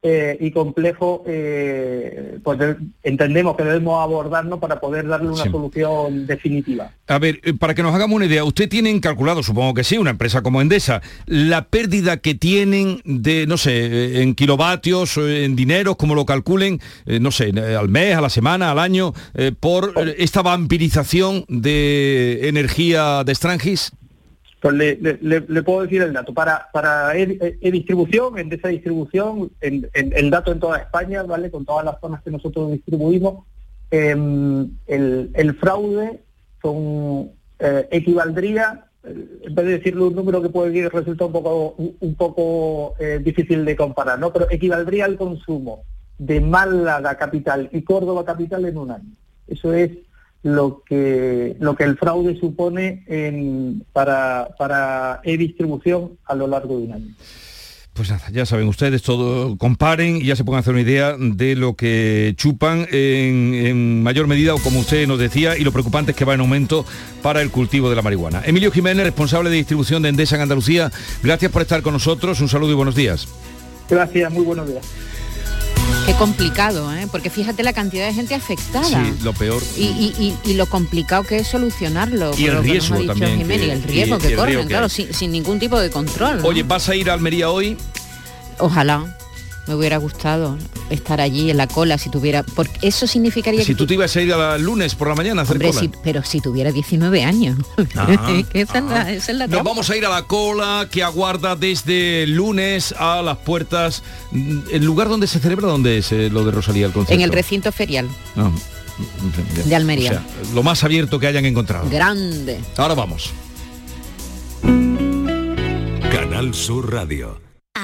eh, y complejo, eh, pues entendemos que debemos abordarnos para poder darle una solución definitiva. A ver, eh, para que nos hagamos una idea, usted tienen calculado, supongo que sí, una empresa como Endesa, la pérdida que tienen de, no sé, en kilovatios, en dinero, como lo calculen, no sé, al mes, a la semana, al año, por esta vampirización de energía de Strangis. Pues le, puedo decir el dato. Para, para e-distribución, en esa distribución, el dato en toda España, ¿vale? Con todas las zonas que nosotros distribuimos, em, el, fraude son, eh, equivaldría, eh, en vez de decirle un número que puede resultar un poco, un, poco eh, difícil de comparar, ¿no? Pero equivaldría al consumo de Málaga capital y Córdoba capital en un año. Eso es lo que, lo que el fraude supone en, para, para e-distribución a lo largo de un año. Pues nada, ya saben ustedes, todo comparen y ya se pueden hacer una idea de lo que chupan en, en, mayor medida o como usted nos decía y lo preocupante es que va en aumento para el cultivo de la marihuana. Emilio Jiménez, responsable de distribución de Endesa en Andalucía, gracias por estar con nosotros, un saludo y buenos días. Gracias, muy buenos días. Qué complicado, ¿eh? porque fíjate la cantidad de gente afectada. Sí, lo peor. Y, lo complicado que es solucionarlo. Y el riesgo también. y el riesgo que corren, claro, sin, sin, ningún tipo de control. Oye, ¿vas a ir a Almería hoy? Ojalá me hubiera gustado estar allí en la cola si tuviera porque eso significaría si tú te ibas a ir a lunes por la mañana a hacer cola. pero si tuviera 19 años. Ah, nos vamos a ir a la cola que aguarda desde lunes a las puertas. El lugar donde se celebra dónde es eh, lo de Rosalía el concierto en el recinto ferial. Ah, de Almería. Lo más abierto que hayan encontrado. Grande. Ahora vamos. Canal Sur Radio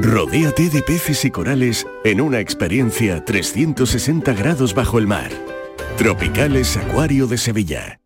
Rodéate de peces y corales en una experiencia 360 grados bajo el mar. Tropicales Acuario de Sevilla.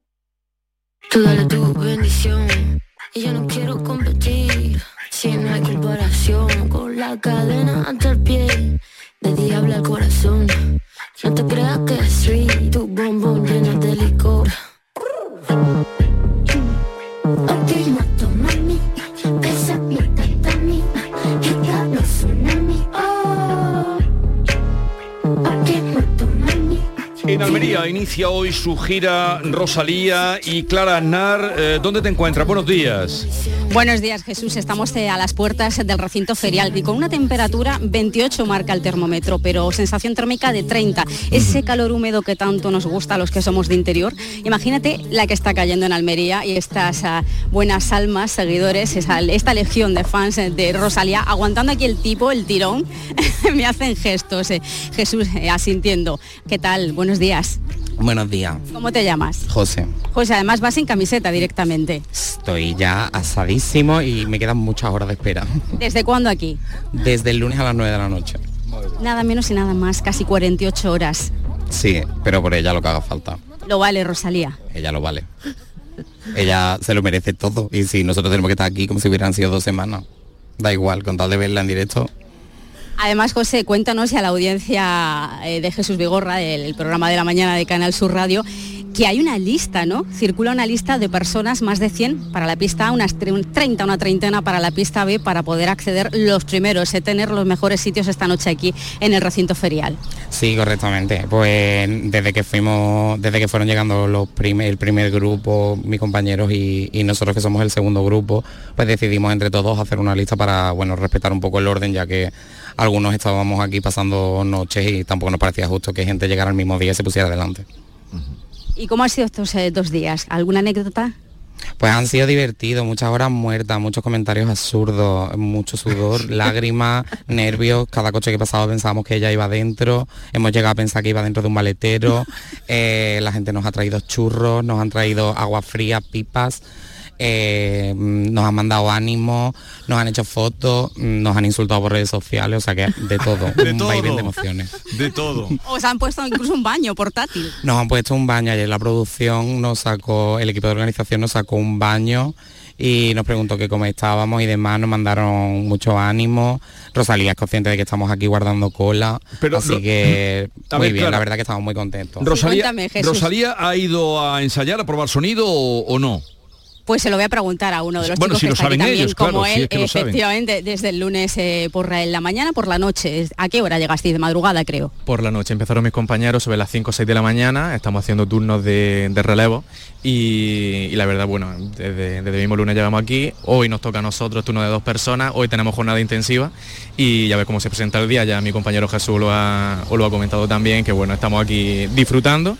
Inicia hoy su gira Rosalía y Clara Aznar. Eh, ¿Dónde te encuentras? Buenos días. Buenos días, Jesús. Estamos eh, a las puertas del recinto ferial y con una temperatura 28 marca el termómetro, pero sensación térmica de 30. Ese calor húmedo que tanto nos gusta a los que somos de interior. Imagínate la que está cayendo en Almería y estas ah, buenas almas, seguidores, esta legión de fans de Rosalía, aguantando aquí el tipo, el tirón, me hacen gestos. Eh. Jesús, asintiendo. ¿Qué tal? Buenos días. Buenos días. ¿Cómo te llamas? José. José, además vas sin camiseta directamente. Estoy ya asadísimo y me quedan muchas horas de espera. ¿Desde cuándo aquí? Desde el lunes a las 9 de la noche. Nada menos y nada más, casi 48 horas. Sí, pero por ella lo que haga falta. Lo vale, Rosalía. Ella lo vale. ella se lo merece todo. Y si nosotros tenemos que estar aquí como si hubieran sido dos semanas. Da igual, con tal de verla en directo, Además, José, cuéntanos y a la audiencia eh, de Jesús Vigorra, del programa de la mañana de Canal Sur Radio, que hay una lista, ¿no? Circula una lista de personas, más de 100 para la pista A, unas 30, una treintena para la pista B, para poder acceder los primeros, y tener los mejores sitios esta noche aquí en el recinto ferial. Sí, correctamente. Pues desde que fuimos, desde que fueron llegando los primer, el primer grupo, mis compañeros y, y nosotros que somos el segundo grupo, pues decidimos entre todos hacer una lista para, bueno, respetar un poco el orden, ya que algunos estábamos aquí pasando noches y tampoco nos parecía justo que gente llegara al mismo día y se pusiera adelante. ¿Y cómo han sido estos eh, dos días? ¿Alguna anécdota? Pues han sido divertidos, muchas horas muertas, muchos comentarios absurdos, mucho sudor, lágrimas, nervios. Cada coche que pasaba pensábamos que ella iba dentro. Hemos llegado a pensar que iba dentro de un maletero. Eh, la gente nos ha traído churros, nos han traído agua fría, pipas. Eh, nos han mandado ánimo, nos han hecho fotos, nos han insultado por redes sociales, o sea que de todo, De un todo. vaivén de emociones. De todo. Os han puesto incluso un baño portátil. Nos han puesto un baño ayer la producción, nos sacó, el equipo de organización nos sacó un baño y nos preguntó que cómo estábamos y demás, nos mandaron mucho ánimo. Rosalía es consciente de que estamos aquí guardando cola, así Ro- que A muy ver, bien, la verdad que estamos muy contentos. Rosalía, cuéntame, Jesús. ¿Rosalía ha ido a ensayar, a probar sonido o, o no? Pues se lo voy a preguntar a uno de los Bueno, chicos si que lo está aquí saben también, ellos, claro, como si él, es que lo saben. efectivamente, desde el lunes eh, por la, mañana, por la noche. ¿A qué hora llegasteis? De madrugada, creo. Por la noche empezaron mis compañeros sobre las 5 o 6 de la mañana, estamos haciendo turnos de, de relevo y, y la verdad, bueno, desde, desde el mismo lunes llegamos aquí, hoy nos toca a nosotros turno de dos personas, hoy tenemos jornada intensiva y ya ves cómo se presenta el día, ya mi compañero Jesús lo ha, lo ha comentado también, que bueno, estamos aquí disfrutando,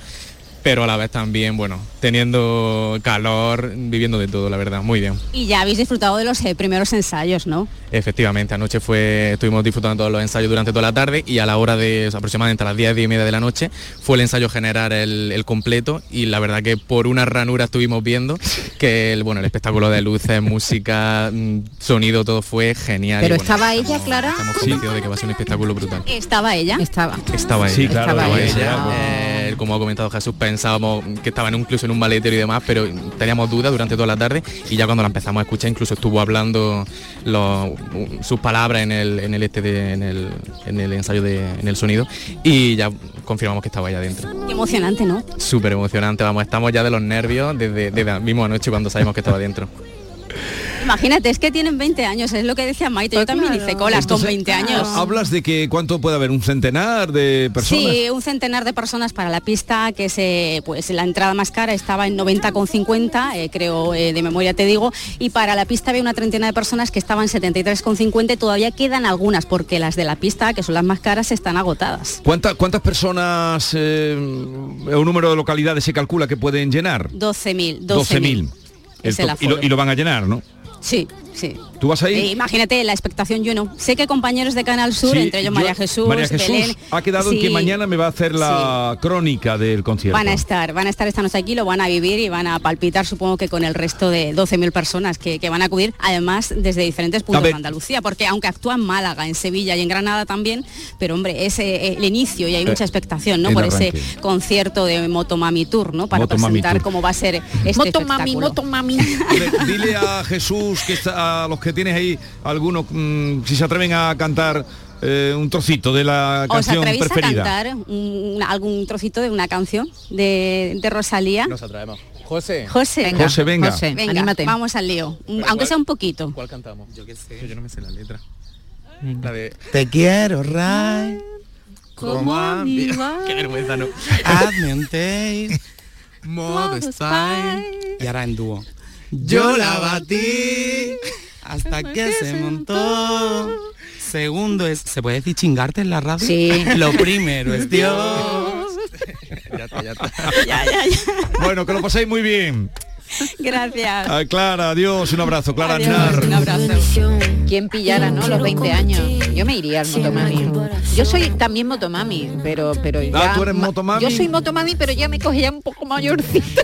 pero a la vez también, bueno, teniendo calor, viviendo de todo, la verdad, muy bien. Y ya habéis disfrutado de los eh, primeros ensayos, ¿no? Efectivamente, anoche fue, estuvimos disfrutando todos los ensayos durante toda la tarde y a la hora de o sea, aproximadamente a las 10, 10 y media de la noche fue el ensayo generar el, el completo y la verdad que por una ranura estuvimos viendo que el, bueno, el espectáculo de luces, música, mm, sonido, todo fue genial. Pero y, bueno, estaba ella, Clara. Estamos de que va a ser un espectáculo brutal. ¿Estaba ella? Estaba. Estaba ella, Sí, claro, estaba estaba ella. ella. Eh, como ha comentado Jesús, pensábamos que estaba en un- incluso en un maletero y demás, pero teníamos dudas durante toda la tarde y ya cuando la empezamos a escuchar incluso estuvo hablando los- sus palabras en el, en el este de- en el, en el ensayo de en el sonido y ya confirmamos que estaba allá dentro. Qué emocionante, ¿no? Súper emocionante, vamos, estamos ya de los nervios desde, desde la misma noche cuando sabemos que estaba dentro. Imagínate, es que tienen 20 años, es lo que decía Maite. Yo también hice colas con Entonces, 20 años. Hablas de que cuánto puede haber, un centenar de personas. Sí, un centenar de personas para la pista, que se, pues la entrada más cara estaba en 90,50, eh, creo eh, de memoria te digo, y para la pista había una treintena de personas que estaban 73,50 y todavía quedan algunas, porque las de la pista, que son las más caras, están agotadas. ¿Cuánta- ¿Cuántas personas, eh, un número de localidades se calcula que pueden llenar? 12.000. 12.000. Es El el to- y, lo, aforo. y lo van a llenar, ¿no? Sí, sí. ¿Tú vas ahí? Eh, imagínate la expectación, yo no. Sé que compañeros de Canal Sur, Sí, entre ellos yo- María Jesús, María Jesús Belén, ha quedado en que mañana me va a hacer la crónica del concierto. Van a estar, van a estar esta noche aquí, lo van a vivir y van a palpitar, supongo que con el resto de 12.000 personas que, que van a acudir, además desde diferentes puntos de Andalucía, porque aunque actúa en Málaga, en Sevilla y en Granada también, pero hombre, es eh, el inicio y hay Eh, mucha expectación, ¿no? Por ese concierto de Motomami Tour, ¿no? Para Motomami presentar Tour. cómo va a ser este Motomami, espectáculo. motomami. Dile, dile a Jesús, que está, a los que tienes ahí, algunos, mm, si se atreven a cantar eh, un trocito de la ¿Os canción atrevéis preferida. a cantar un- algún trocito de una canción de, de Rosalía? Nos atraemos. José. José, Venga, José, venga. José, Venga, anímate. vamos al lío, Pero aunque ¿cuál- sea un poquito. ¿Cuál cantamos? Yo qué sé. Yo no me sé la letra. La de Te quiero, Ray. Como a mí. Qué vergüenza, no. Hazme un taste, modo style. Y ahora en dúo. Yo la batí hasta que se montó. Segundo es, ¿se puede decir chingarte en la radio? Sí. Lo primero es Dios. Ya está, ya está. Ya, ya, ya. Bueno, que lo paséis muy bien. Gracias. Ah, Clara, adiós, un abrazo. Clara Adiós, Aznar. un abrazo. ¿Quién pillara, no? Los 20 años. Yo me iría al motomami. Yo soy también motomami, pero pero ya tú eres ma- motomami. Yo soy motomami, pero ya me cogí ya un poco mayorcita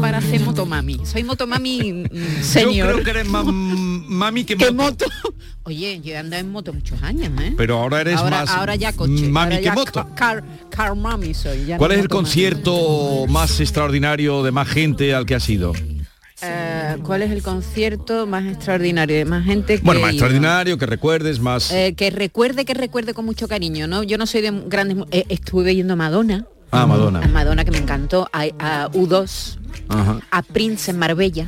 para hacer motomami. Soy motomami mm, Yo creo que eres más mami que ¿Qué moto. moto? Oye, yo he andado en moto muchos años, ¿eh? Pero ahora eres ahora, más ahora ya coche. mami ahora que ya moto. ca- Car, car mami soy. ya ¿Cuál no es el concierto más extraordinario de más gente al que has ido? Eh, ¿Cuál es el concierto más extraordinario de más gente que Bueno, más extraordinario, que recuerdes, más... Eh, que recuerde, que recuerde con mucho cariño, ¿no? Yo no soy de grandes... eh, estuve viendo a Madonna, Ah, Madonna. A Madonna que me encantó, a, a U2, Ajá. a Prince en Marbella,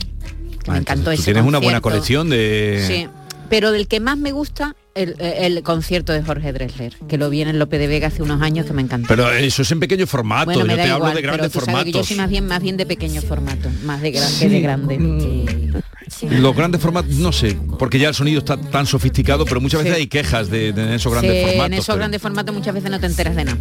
que me Ah, encantó Tú ese tienes una buena colección de... Sí, pero del que más me gusta, el, el concierto de Jorge Drexler, que lo vi en el Lope de Vega hace unos años, que me encantó. Pero eso es en pequeño formato, bueno, me yo da te hablo igual, de grandes pero tú sabes que yo formatos. soy más bien, más bien de pequeño formato, más de gran que de grande. Los grandes formatos, no sé, porque ya el sonido está tan sofisticado, pero muchas veces Sí. hay quejas de, de esos grandes Sí, formatos. en esos pero- grandes formatos muchas veces no te enteras de nada.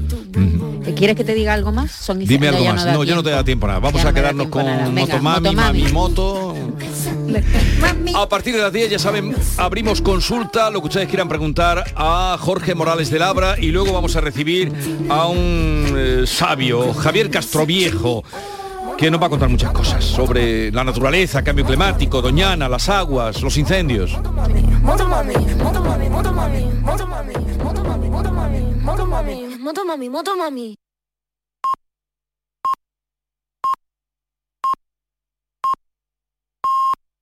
¿Quieres que te diga algo más? Son Dime no, algo ya más. da No, ya no te da tiempo nada. Vamos Ya a no quedarnos con. Venga, Motomami, Motomami. Mami Moto. A partir de las 10, ya saben, abrimos consulta, lo que ustedes quieran preguntar a Jorge Morales de Labra y luego vamos a recibir a un eh, sabio, Javier Castroviejo, que nos va a contar muchas cosas sobre la naturaleza, cambio climático, Doñana, las aguas, los incendios.